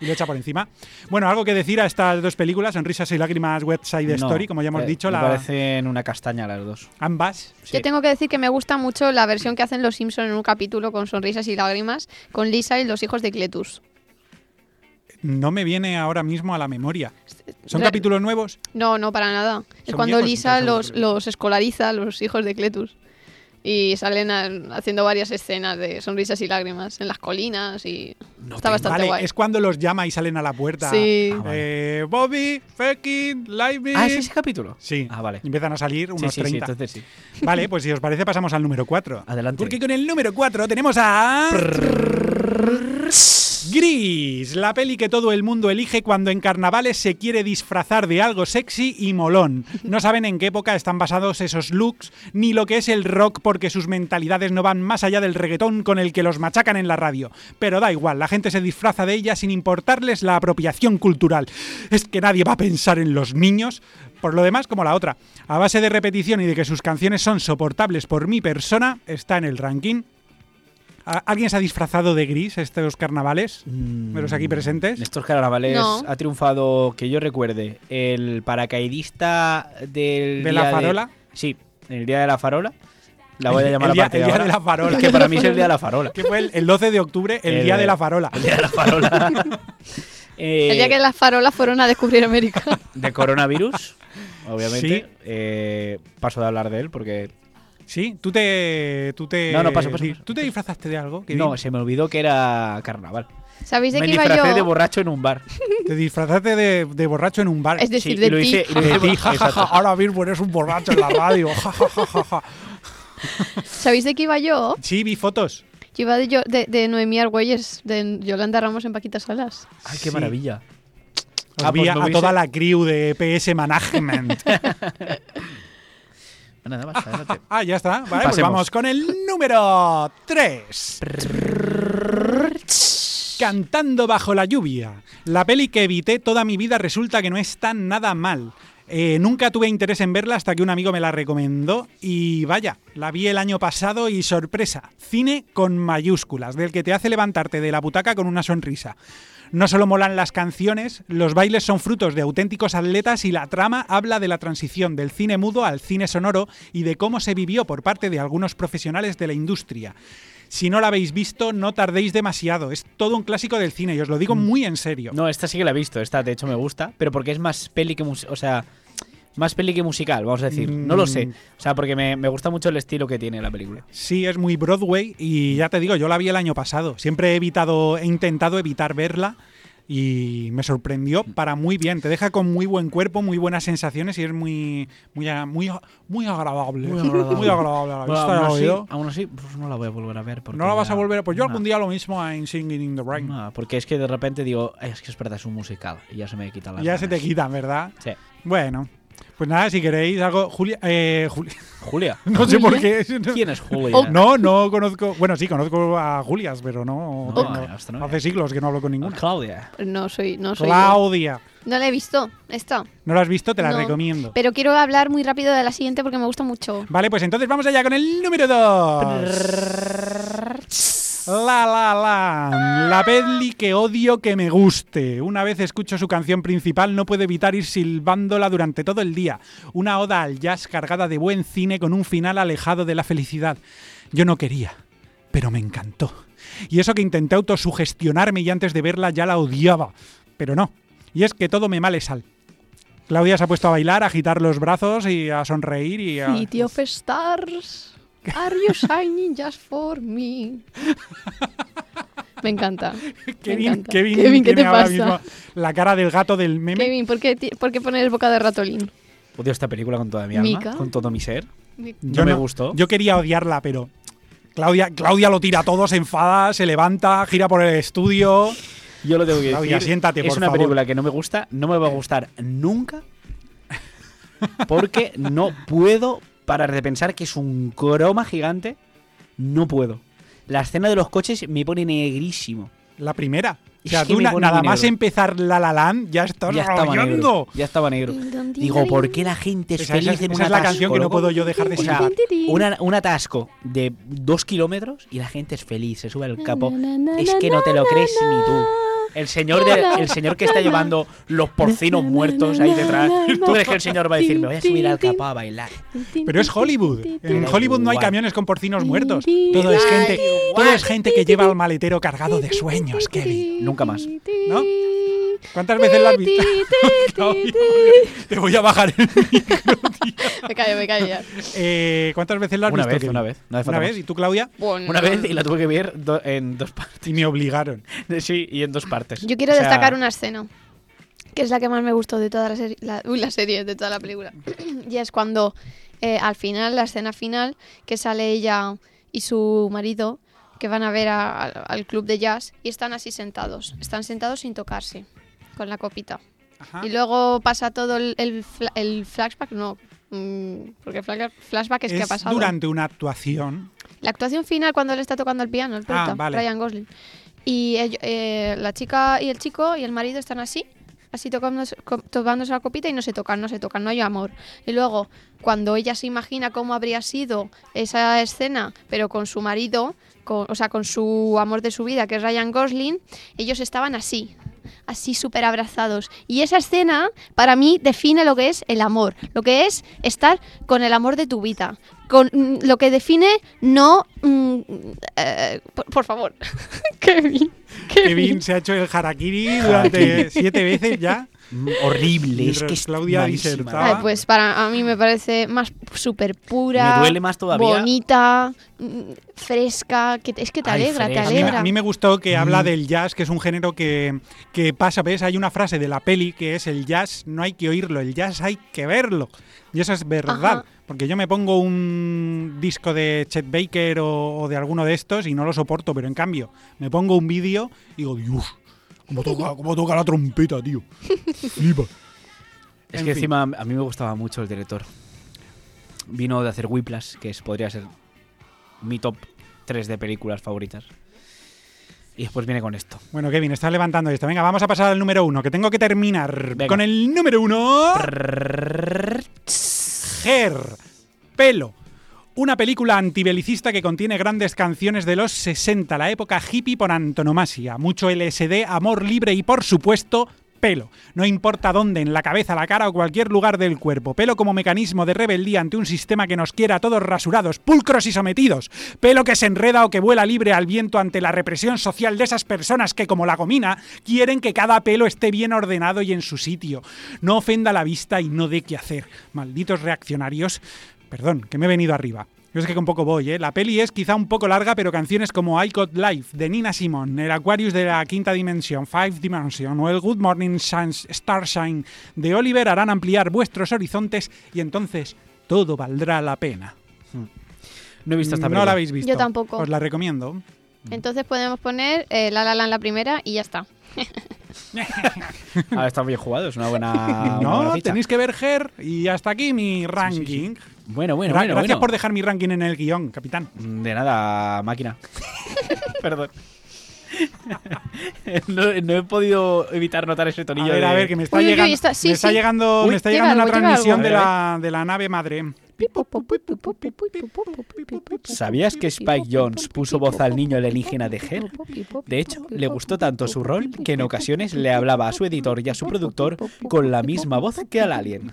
y lo echa por encima. Bueno, algo que decir a estas dos películas, Sonrisas y Lágrimas, West Side No, Story, como ya hemos eh, dicho, me la, parecen una castaña las dos. ambas. Sí. Yo tengo que decir que me gusta mucho la versión que hacen los Simpson en un capítulo con sonrisas y lágrimas con Lisa y los hijos de Cletus. No me viene ahora mismo a la memoria. ¿Son Re- capítulos nuevos? No, no, para nada. Es cuando viejos, Lisa los, los escolariza, los hijos de Cletus. Y salen a- haciendo varias escenas de sonrisas y lágrimas en las colinas y está bastante Vale, guay. es cuando los llama y salen a la puerta. Sí. Ah, Eh, Bobby, Feckin, Lively. Ah, ¿es ese capítulo? Sí. Ah, vale. Empiezan a salir unos sí, sí, 30. entonces sí. Vale, pues si os parece pasamos al número 4. Adelante. Porque con el número 4 tenemos a... Gris, la peli que todo el mundo elige cuando en carnavales se quiere disfrazar de algo sexy y molón. No saben en qué época están basados esos looks, ni lo que es el rock porque sus mentalidades no van más allá del reggaetón con el que los machacan en la radio. Pero da igual, la gente se disfraza de ella sin importarles la apropiación cultural. Es que nadie va a pensar en los niños. Por lo demás, como la otra, a base de repetición y de que sus canciones son soportables por mi persona, está en el ranking. ¿A- ¿Alguien se ha disfrazado de gris estos carnavales? ¿De los aquí presentes? En estos carnavales No. ha triunfado, que yo recuerde, el paracaidista del ¿De día la farola? Sí, el día de la farola. La voy a llamar el día, a partir el de día de la farola. Es que para mí es el día de la farola. que fue el, el 12 de octubre, el, El- día de la farola. El día de la farola. Eh, El día que las farolas fueron a descubrir América. De coronavirus, obviamente. Sí. Eh, paso de hablar de él porque... Sí, tú te. Tú te No, no, paso, paso, di- paso. ¿Tú te disfrazaste de algo? No, bien. se me olvidó que era carnaval. ¿Sabéis de Me qué iba yo? de borracho en un bar. Te disfrazaste de, de borracho en un bar. Es decir, Sí, y de lo ti. hice- y lo de hice- ti, ja, ja, ahora mismo eres un borracho en la radio. ja, ja, ja, ja, ja. ¿Sabéis de qué iba yo? Sí, vi fotos. Yo iba de, yo- de, de Noemí Argüelles, de Yolanda Ramos en Paquita Salas. Ay, qué Sí. maravilla. Os Ah, pues a, no a hubiese- toda la crew de PS Management. Nada más, adelante. ah, ya está. Vale, pues vamos con el número 3. Cantando bajo la lluvia. La peli que evité toda mi vida resulta que no está nada mal. Eh, nunca tuve interés en verla hasta que un amigo me la recomendó y vaya, la vi el año pasado y sorpresa, cine con mayúsculas, del que te hace levantarte de la butaca con una sonrisa. No solo molan las canciones, los bailes son frutos de auténticos atletas y la trama habla de la transición del cine mudo al cine sonoro y de cómo se vivió por parte de algunos profesionales de la industria. Si no la habéis visto, no tardéis demasiado. Es todo un clásico del cine y os lo digo muy en serio. No, esta sí que la he visto. Esta, de hecho, me gusta. Pero porque es más peli que O sea, más peli que musical, vamos a decir. No lo sé. Mm. O sea, porque me, me gusta mucho el estilo que tiene la película. Sí, es muy Broadway y ya te digo, yo la vi el año pasado. Siempre he evitado, he intentado evitar verla y me sorprendió para muy bien. Te deja con muy buen cuerpo, muy buenas sensaciones y es muy, muy, a- muy, a- muy agradable. Muy agradable. Muy agradable. ¿La Bueno, vista, aún, ¿la así, oído? aún así, pues no la voy a volver a ver. Porque No la vas a volver. Pues yo no. algún día lo mismo en Singing in the Rain. No, porque es que de repente digo, "Ay, es que es verdad, es un musical. Y ya se me quita la ya se te quitan, ¿verdad? Sí. Bueno, pues nada, si queréis algo. Julia. eh, Juli- Julia. no sé por qué. ¿Quién es Julia? Oh, No, no conozco. Bueno, sí, conozco a Julias, pero no. No, no. hace siglos que no hablo con ninguna. Claudia. No soy, no soy. yo. Claudia. No la he visto, esta. ¿No la has visto? Te la No. recomiendo. Pero quiero hablar muy rápido de la siguiente porque me gusta mucho. Vale, pues entonces vamos allá con el número 2. La La La, la peli que odio que me guste. Una vez escucho su canción principal no puedo evitar ir silbándola durante todo el día. Una oda al jazz cargada de buen cine con un final alejado de la felicidad. Yo no quería, pero me encantó. Y eso que intenté autosugestionarme y antes de verla ya la odiaba. Pero no. Y es que todo me male sal. Claudia se ha puesto a bailar, a agitar los brazos y a sonreír y a... City of Stars, are you shining just for me? Me encanta. me Kevin, encanta. Kevin, Kevin, ¿qué tiene te ahora pasa? mismo la cara del gato del meme. Kevin, ¿por qué, por qué pones boca de ratolín? Odio esta película con toda mi alma, Mica. con todo mi ser. Mi- No me gustó. Yo quería odiarla, pero Claudia, Claudia lo tira todo, se enfada, se levanta, gira por el estudio. Yo lo tengo que Claudia, decir. siéntate, es por una favor. película que no me gusta, no me va a gustar nunca. Porque no puedo parar de pensar que es un croma gigante. No puedo. La escena de los coches me pone negrísimo. La primera. O Es sea, que tú na- nada más empezar La La Land ya estás Ya estaba negro. Ya estaba negro. Digo, ¿por qué la gente es Esa, feliz esa- en esa un es la atasco, canción que no loco? puedo yo dejar de O sea, silbar. una- un atasco de dos kilómetros y la gente es feliz, se sube al capo. Es que no te lo crees ni tú. El señor, de- el señor que está llevando los porcinos muertos ahí detrás. ¿Tú crees que el señor va a decir, me voy a subir al capó a bailar? Pero es Hollywood. En Hollywood no hay camiones con porcinos muertos. Todo es gente, todo es gente que lleva al maletero cargado de sueños, Kevin. Nunca más. ¿No? ¿Cuántas veces la has visto? Te voy a bajar el micro, tío. Me callo, me callo ya. Eh, ¿Cuántas veces la has Una visto? vez, una vez. No hace Una vez. ¿Y tú, Claudia? Bueno, Una vez y la tuve que ver do- en dos partes. Y me obligaron. Sí, y en dos partes. Yo quiero O sea, destacar una escena, que es la que más me gustó de toda la serie, la, uy, la serie, de toda la película. y es cuando eh, al final, la escena final, que sale ella y su marido, que van a ver a- al- al club de jazz, y están así sentados. Están sentados sin tocarse, con la copita. Ajá. Y luego pasa todo el, el, fla- el flashback, no, mm, porque fla- flashback es, que ha pasado. durante una actuación. La actuación final cuando él está tocando el piano, el prota, Ah, vale. Ryan Gosling. Y eh, la chica y el chico y el marido están así, así tocándose, tomándose la copita y no se tocan, no se tocan, no hay amor. Y luego, cuando ella se imagina cómo habría sido esa escena, pero con su marido, con- o sea, con su amor de su vida, que es Ryan Gosling, ellos estaban así, así súper abrazados. Y esa escena, para mí, define lo que es el amor, lo que es estar con el amor de tu vida. Con mm, lo que define no. mm, eh, por, por favor. Kevin. Kevin se ha hecho el harakiri durante siete veces ya. Horrible, es que es Claudia. Ay, pues para a mí me parece más súper pura. Me duele más todavía. Bonita, mm, fresca. Que, es que te Ay, alegra, te fresca. A mí, alegra. a mí me gustó que habla Mm. del jazz, que es un género que, que pasa, ¿ves? Hay una frase de la peli que es el jazz no hay que oírlo, el jazz hay que verlo. Y eso es verdad, Ajá. porque yo me pongo un disco de Chet Baker o, o de alguno de estos y no lo soporto, pero en cambio me pongo un vídeo y digo, Dios, ¿cómo toca, cómo toca la trompeta, tío? Flipa. Es En que fin. encima a mí me gustaba mucho el director. Vino de hacer Whiplash, que es, podría ser mi top 3 de películas favoritas. Y después viene con esto. Bueno, Kevin, estás levantando esto. Venga, vamos a pasar al número uno, que tengo que terminar Venga. con el número uno. Her, Pelo. Una película antibelicista que contiene grandes canciones de los 60, la época hippie por antonomasia. Mucho LSD, amor libre y, por supuesto, pelo. No importa dónde, en la cabeza, la cara o cualquier lugar del cuerpo. Pelo como mecanismo de rebeldía ante un sistema que nos quiera a todos rasurados, pulcros y sometidos. Pelo que se enreda o que vuela libre al viento ante la represión social de esas personas que, como la gomina, quieren que cada pelo esté bien ordenado y en su sitio. No ofenda la vista y no dé qué hacer. Malditos reaccionarios. Perdón, que me he venido arriba. Yo es que un poco voy, ¿eh? La peli es quizá un poco larga, pero canciones como I Got Life de Nina Simone, el Aquarius de la quinta dimensión, Five Dimension o el Good Morning Suns- Starshine de Oliver harán ampliar vuestros horizontes y entonces todo valdrá la pena. No he visto esta no película. la habéis visto. Yo tampoco. Os la recomiendo. Entonces podemos poner eh, La La Land la primera y ya está. Ah, está bien jugado, es una buena. una no, buena tenéis que ver Her y hasta aquí mi ranking. Bueno, bueno, Gra- bueno. Gracias bueno. por dejar mi ranking en el guion, capitán. De nada, máquina. Perdón. no, no he podido evitar notar ese A tonillo ver, de... a ver, que me está Uy, uy, uy, llegando, está- sí, me está sí. llegando, Uy, me está llega llegando una algo, transmisión de A ver, la, de la nave madre. ¿Sabías que Spike Jones puso voz al niño alienígena de Her? De hecho, le gustó tanto su rol que en ocasiones le hablaba a su editor y a su productor con la misma voz que al alien.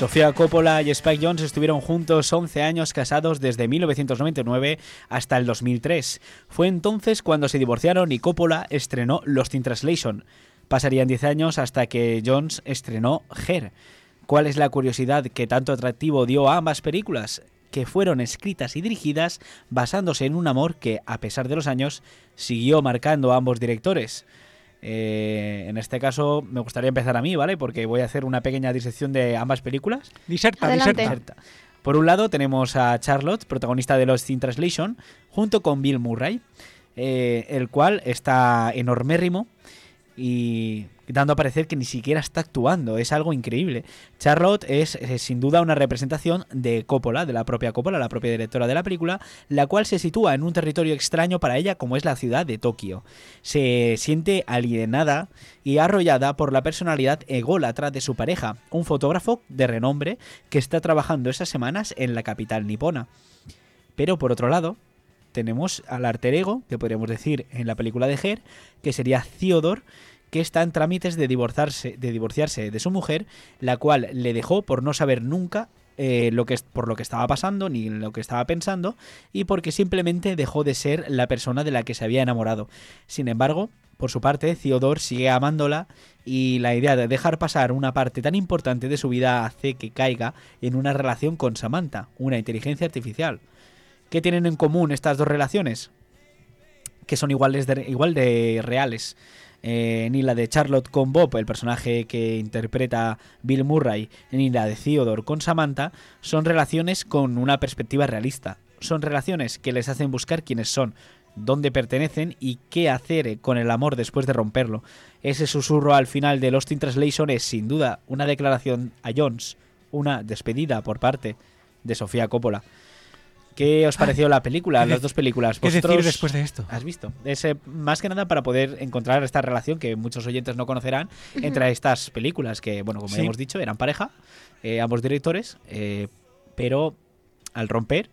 Sofía Coppola y Spike Jones estuvieron juntos 11 años casados desde 1999 hasta el 2003. Fue entonces cuando se divorciaron y Coppola estrenó Lost in Translation. Pasarían 10 años hasta que Jones estrenó Her. ¿Cuál es la curiosidad que tanto atractivo dio a ambas películas? Que fueron escritas y dirigidas basándose en un amor que, a pesar de los años, siguió marcando a ambos directores. Eh, en este caso me gustaría empezar a mí, ¿vale? Porque voy a hacer una pequeña disección de ambas películas. Diserta, Adelante. diserta. Diserta. Por un lado tenemos a Charlotte, protagonista de Lost in Translation, junto con Bill Murray, eh, el cual está enormérrimo y dando a parecer que ni siquiera está actuando. Es algo increíble. Charlotte es, eh, sin duda una representación de Coppola, de la propia Coppola, la propia directora de la película, la cual se sitúa en un territorio extraño para ella como es la ciudad de Tokio. Se siente alienada y arrollada por la personalidad ególatra de su pareja, un fotógrafo de renombre que está trabajando esas semanas en la capital nipona. Pero por otro lado, tenemos al alter ego, que podríamos decir en la película de Her, que sería Theodore, que está en trámites de divorciarse, de su mujer, la cual le dejó por no saber nunca eh, lo que por lo que estaba pasando ni lo que estaba pensando y porque simplemente dejó de ser la persona de la que se había enamorado. Sin embargo, por su parte, Theodore sigue amándola y la idea de dejar pasar una parte tan importante de su vida hace que caiga en una relación con Samantha, una inteligencia artificial. ¿Qué tienen en común estas dos relaciones? Que son iguales igual de reales. Eh, ni la de Charlotte con Bob, el personaje que interpreta Bill Murray, ni la de Theodore con Samantha, son relaciones con una perspectiva realista. Son relaciones que les hacen buscar quiénes son, dónde pertenecen y qué hacer con el amor después de romperlo. Ese susurro al final de Lost in Translation es sin duda una declaración a Jones, una despedida por parte de Sofía Coppola. ¿Qué os pareció la película, ¿qué las dos películas? ¿Qué decir ¿Vosotros después de esto? ¿Has visto? Es eh, más que nada para poder encontrar esta relación que muchos oyentes no conocerán entre estas películas que, bueno, como Sí. hemos dicho, eran pareja, eh, ambos directores, eh, pero al romper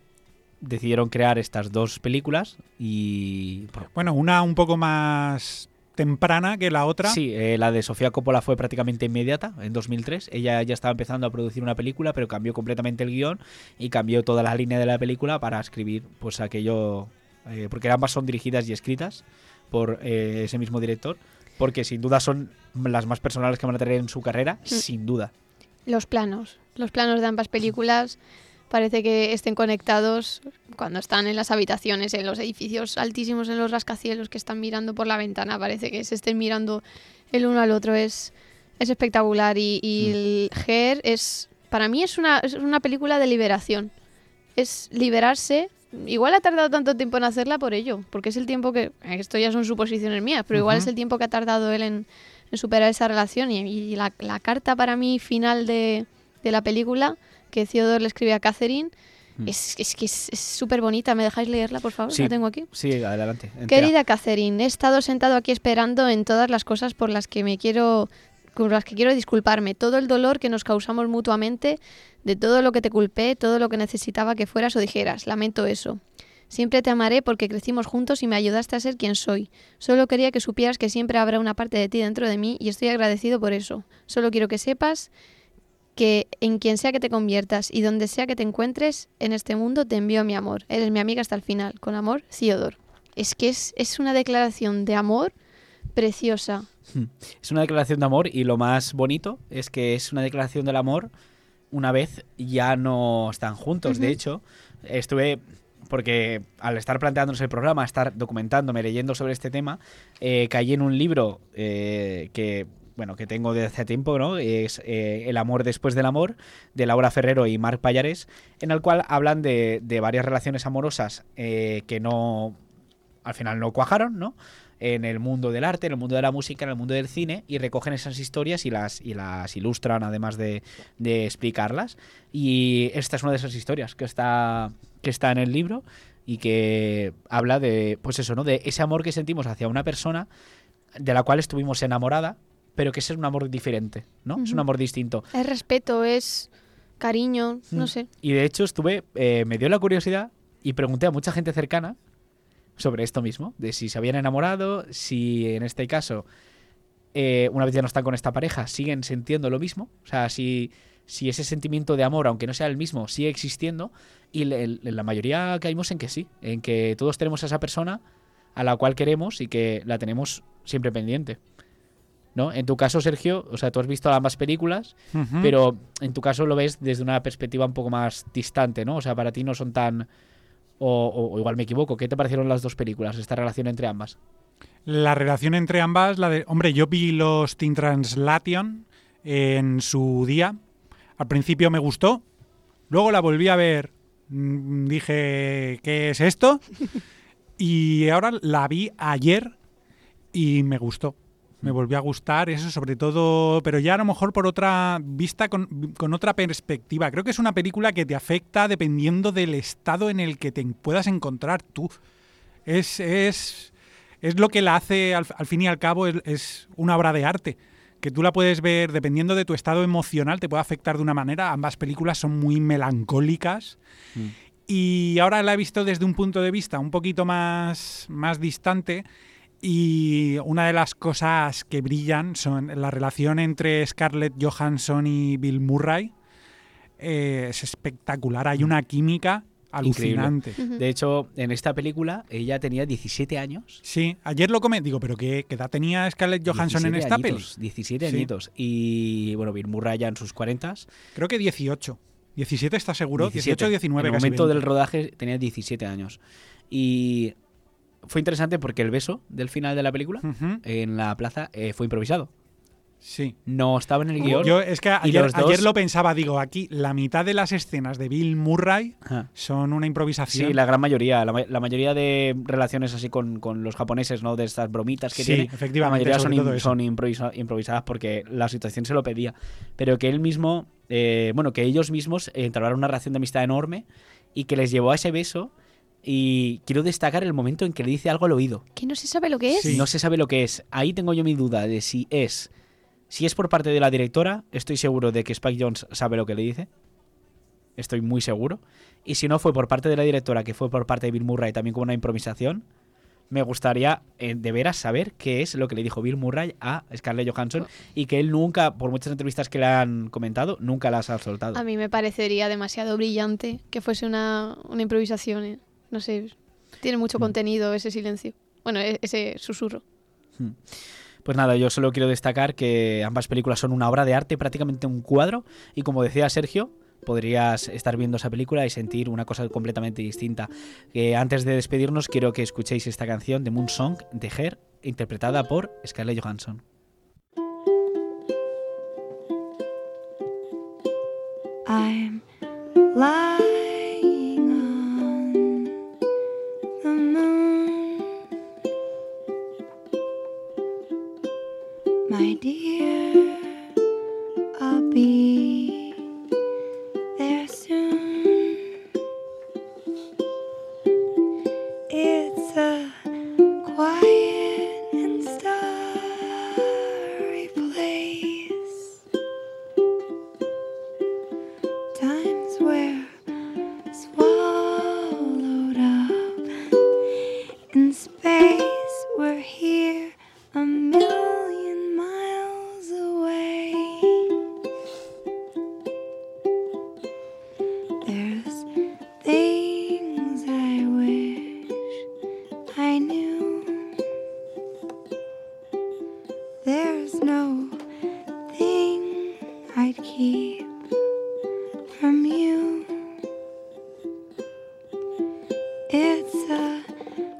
decidieron crear estas dos películas y... Bueno, una un poco más temprana que la otra. Sí, eh, la de Sofía Coppola fue prácticamente inmediata, en 2003. Ella ya estaba empezando a producir una película, pero cambió completamente el guion y cambió toda la línea de la película para escribir pues aquello... eh, porque ambas son dirigidas y escritas por eh, ese mismo director, porque sin duda son las más personales que van a tener en su carrera, sin duda. Los planos. Los planos de ambas películas parece que estén conectados cuando están en las habitaciones, en los edificios altísimos, en los rascacielos que están mirando por la ventana. Parece que se estén mirando el uno al otro. Es, es espectacular. Y, y el Her es. Para mí es una, es una película de liberación. Es liberarse. Igual ha tardado tanto tiempo en hacerla por ello, porque es el tiempo que. Esto ya son suposiciones mías, pero igual es el tiempo que ha tardado él en, en superar esa relación. Y, y la, la carta para mí final de, de la película que Theodore le escribe a Catherine Mm. es, es que es súper bonita. ¿Me dejáis leerla, por favor? Sí. La tengo aquí. Sí, adelante. entera. Querida Catherine, he estado sentado aquí esperando en todas las cosas por las que me quiero con las que quiero disculparme, todo el dolor que nos causamos mutuamente, de todo lo que te culpé, todo lo que necesitaba que fueras o dijeras, lamento eso. Siempre te amaré porque crecimos juntos y me ayudaste a ser quien soy. Solo quería que supieras que siempre habrá una parte de ti dentro de mí y estoy agradecido por eso. Solo quiero que sepas que en quien sea que te conviertas y donde sea que te encuentres en este mundo te envío mi amor. Eres mi amiga hasta el final. Con amor, Theodore. Es que es, es una declaración de amor preciosa. Es una declaración de amor y lo más bonito es que es una declaración del amor una vez ya no están juntos. De hecho, estuve porque al estar planteándonos el programa, estar documentándome, leyendo sobre este tema, eh, caí en un libro eh, que bueno que tengo desde hace tiempo, ¿no? Es eh, El amor después del amor de Laura Ferrero y Marc Payares, en el cual hablan de, de varias relaciones amorosas eh, que no al final no cuajaron, ¿no? En el mundo del arte, en el mundo de la música, en el mundo del cine, y recogen esas historias y las, y las ilustran, además de, de explicarlas. Y esta es una de esas historias que está, que está en el libro y que habla de, pues eso, ¿no? De ese amor que sentimos hacia una persona de la cual estuvimos enamorada, pero que ese es un amor diferente, ¿no? Es un amor distinto. Es respeto, es cariño, no Mm. sé. Y de hecho estuve, eh, me dio la curiosidad y pregunté a mucha gente cercana sobre esto mismo, de si se habían enamorado, si en este caso, eh, una vez ya no están con esta pareja, siguen sintiendo lo mismo, o sea, si, si ese sentimiento de amor, aunque no sea el mismo, sigue existiendo, y le- la mayoría caímos en que sí, en que todos tenemos a esa persona a la cual queremos y que la tenemos siempre pendiente. ¿No? En tu caso, Sergio, o sea, tú has visto ambas películas, pero en tu caso lo ves desde una perspectiva un poco más distante, ¿no? O sea, para ti no son tan... O, o- o igual me equivoco, ¿qué te parecieron las dos películas, esta relación entre ambas? La relación entre ambas, la de. Hombre, yo vi los Teen Translation en su día. Al principio me gustó. Luego la volví a ver. mm, Dije, ¿qué es esto? Y ahora la vi ayer y me gustó. Me volvió a gustar, eso sobre todo, pero ya a lo mejor por otra vista, con, con otra perspectiva. Creo que es una película que te afecta dependiendo del estado en el que te puedas encontrar tú. Es, es, es lo que la hace, al, al fin y al cabo, es, es una obra de arte. Que tú la puedes ver, dependiendo de tu estado emocional, te puede afectar de una manera. Ambas películas son muy melancólicas. Y ahora la he visto desde un punto de vista un poquito más, más distante. Y una de las cosas que brillan son la relación entre Scarlett Johansson y Bill Murray. Eh, es espectacular. Hay una química Increíble. alucinante. Ujú. De hecho, en esta película ella tenía 17 años. Sí, ayer lo comenté. Digo, ¿pero qué, qué edad tenía Scarlett Johansson en 17 esta añitos, peli? 17 Sí. añitos. Y bueno, Bill Murray ya en sus 40. Creo que 18. 17 está seguro, 18 19 En el momento 20. del rodaje tenía 17 años. Y fue interesante porque el beso del final de la película en la plaza eh, fue improvisado. Sí. No estaba en el guion. Yo es que ayer, los dos- ayer lo pensaba, digo, aquí la mitad de las escenas de Bill Murray Ajá. son una improvisación. Sí, la gran mayoría. La, ma- la mayoría de relaciones así con, con los japoneses, ¿no? De estas bromitas que Sí, tiene. efectivamente, La mayoría son, improvisa- improvisadas porque la situación se lo pedía. Pero que él mismo, eh, bueno, que ellos mismos entablaron una relación de amistad enorme y que les llevó a ese beso. Y quiero destacar el momento en que le dice algo al oído. Que no se sabe lo que es. Sí. No se sabe lo que es. Ahí tengo yo mi duda de si es. Si es por parte de la directora, estoy seguro de que Spike Jones sabe lo que le dice. Estoy muy seguro. Y si no fue por parte de la directora, que fue por parte de Bill Murray también como una improvisación, me gustaría eh, de veras saber qué es lo que le dijo Bill Murray a Scarlett Johansson y que él nunca, por muchas entrevistas que le han comentado, nunca las ha soltado. A mí me parecería demasiado brillante que fuese una, una improvisación. ¿eh? No sé, tiene mucho Mm. contenido ese silencio. Bueno, e- ese susurro. Pues nada, yo solo quiero destacar que ambas películas son una obra de arte, prácticamente un cuadro, y como decía Sergio, podrías estar viendo esa película y sentir una cosa completamente distinta. Eh, antes de despedirnos, quiero que escuchéis esta canción de Moon Song de Her, interpretada por Scarlett Johansson. I'm my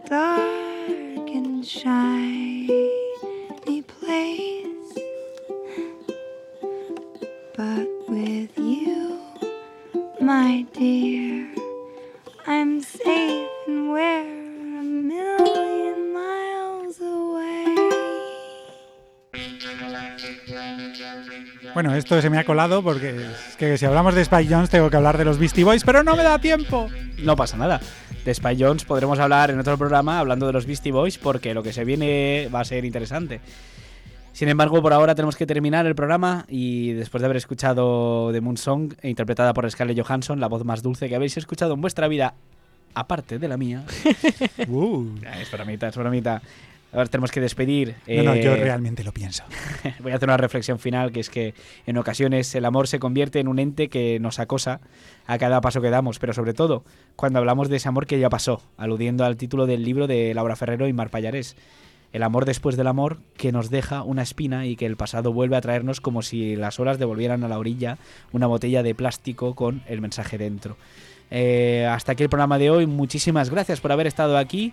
dark and shiny place. But with you, my dear, I'm safe and we're a million miles away. Bueno, esto se me ha colado porque es que si hablamos de Spike Jones tengo que hablar de los Beastie Boys, pero no me da tiempo. No pasa nada. De Spy Jones podremos hablar en otro programa hablando de los Beastie Boys porque lo que se viene va a ser interesante. Sin embargo, por ahora tenemos que terminar el programa y después de haber escuchado The Moon Song, interpretada por Scarlett Johansson, la voz más dulce que habéis escuchado en vuestra vida, aparte de la mía. Uh. es bromita, es bromita. Ahora tenemos que despedir. No, no, eh, yo realmente lo pienso. voy a hacer una reflexión final, que es que en ocasiones el amor se convierte en un ente que nos acosa a cada paso que damos, pero sobre todo cuando hablamos de ese amor que ya pasó, aludiendo al título del libro de Laura Ferrero y Mar Pallarés. El amor después del amor que nos deja una espina y que el pasado vuelve a traernos como si las olas devolvieran a la orilla una botella de plástico con el mensaje dentro. Eh, hasta aquí el programa de hoy. Muchísimas gracias por haber estado aquí.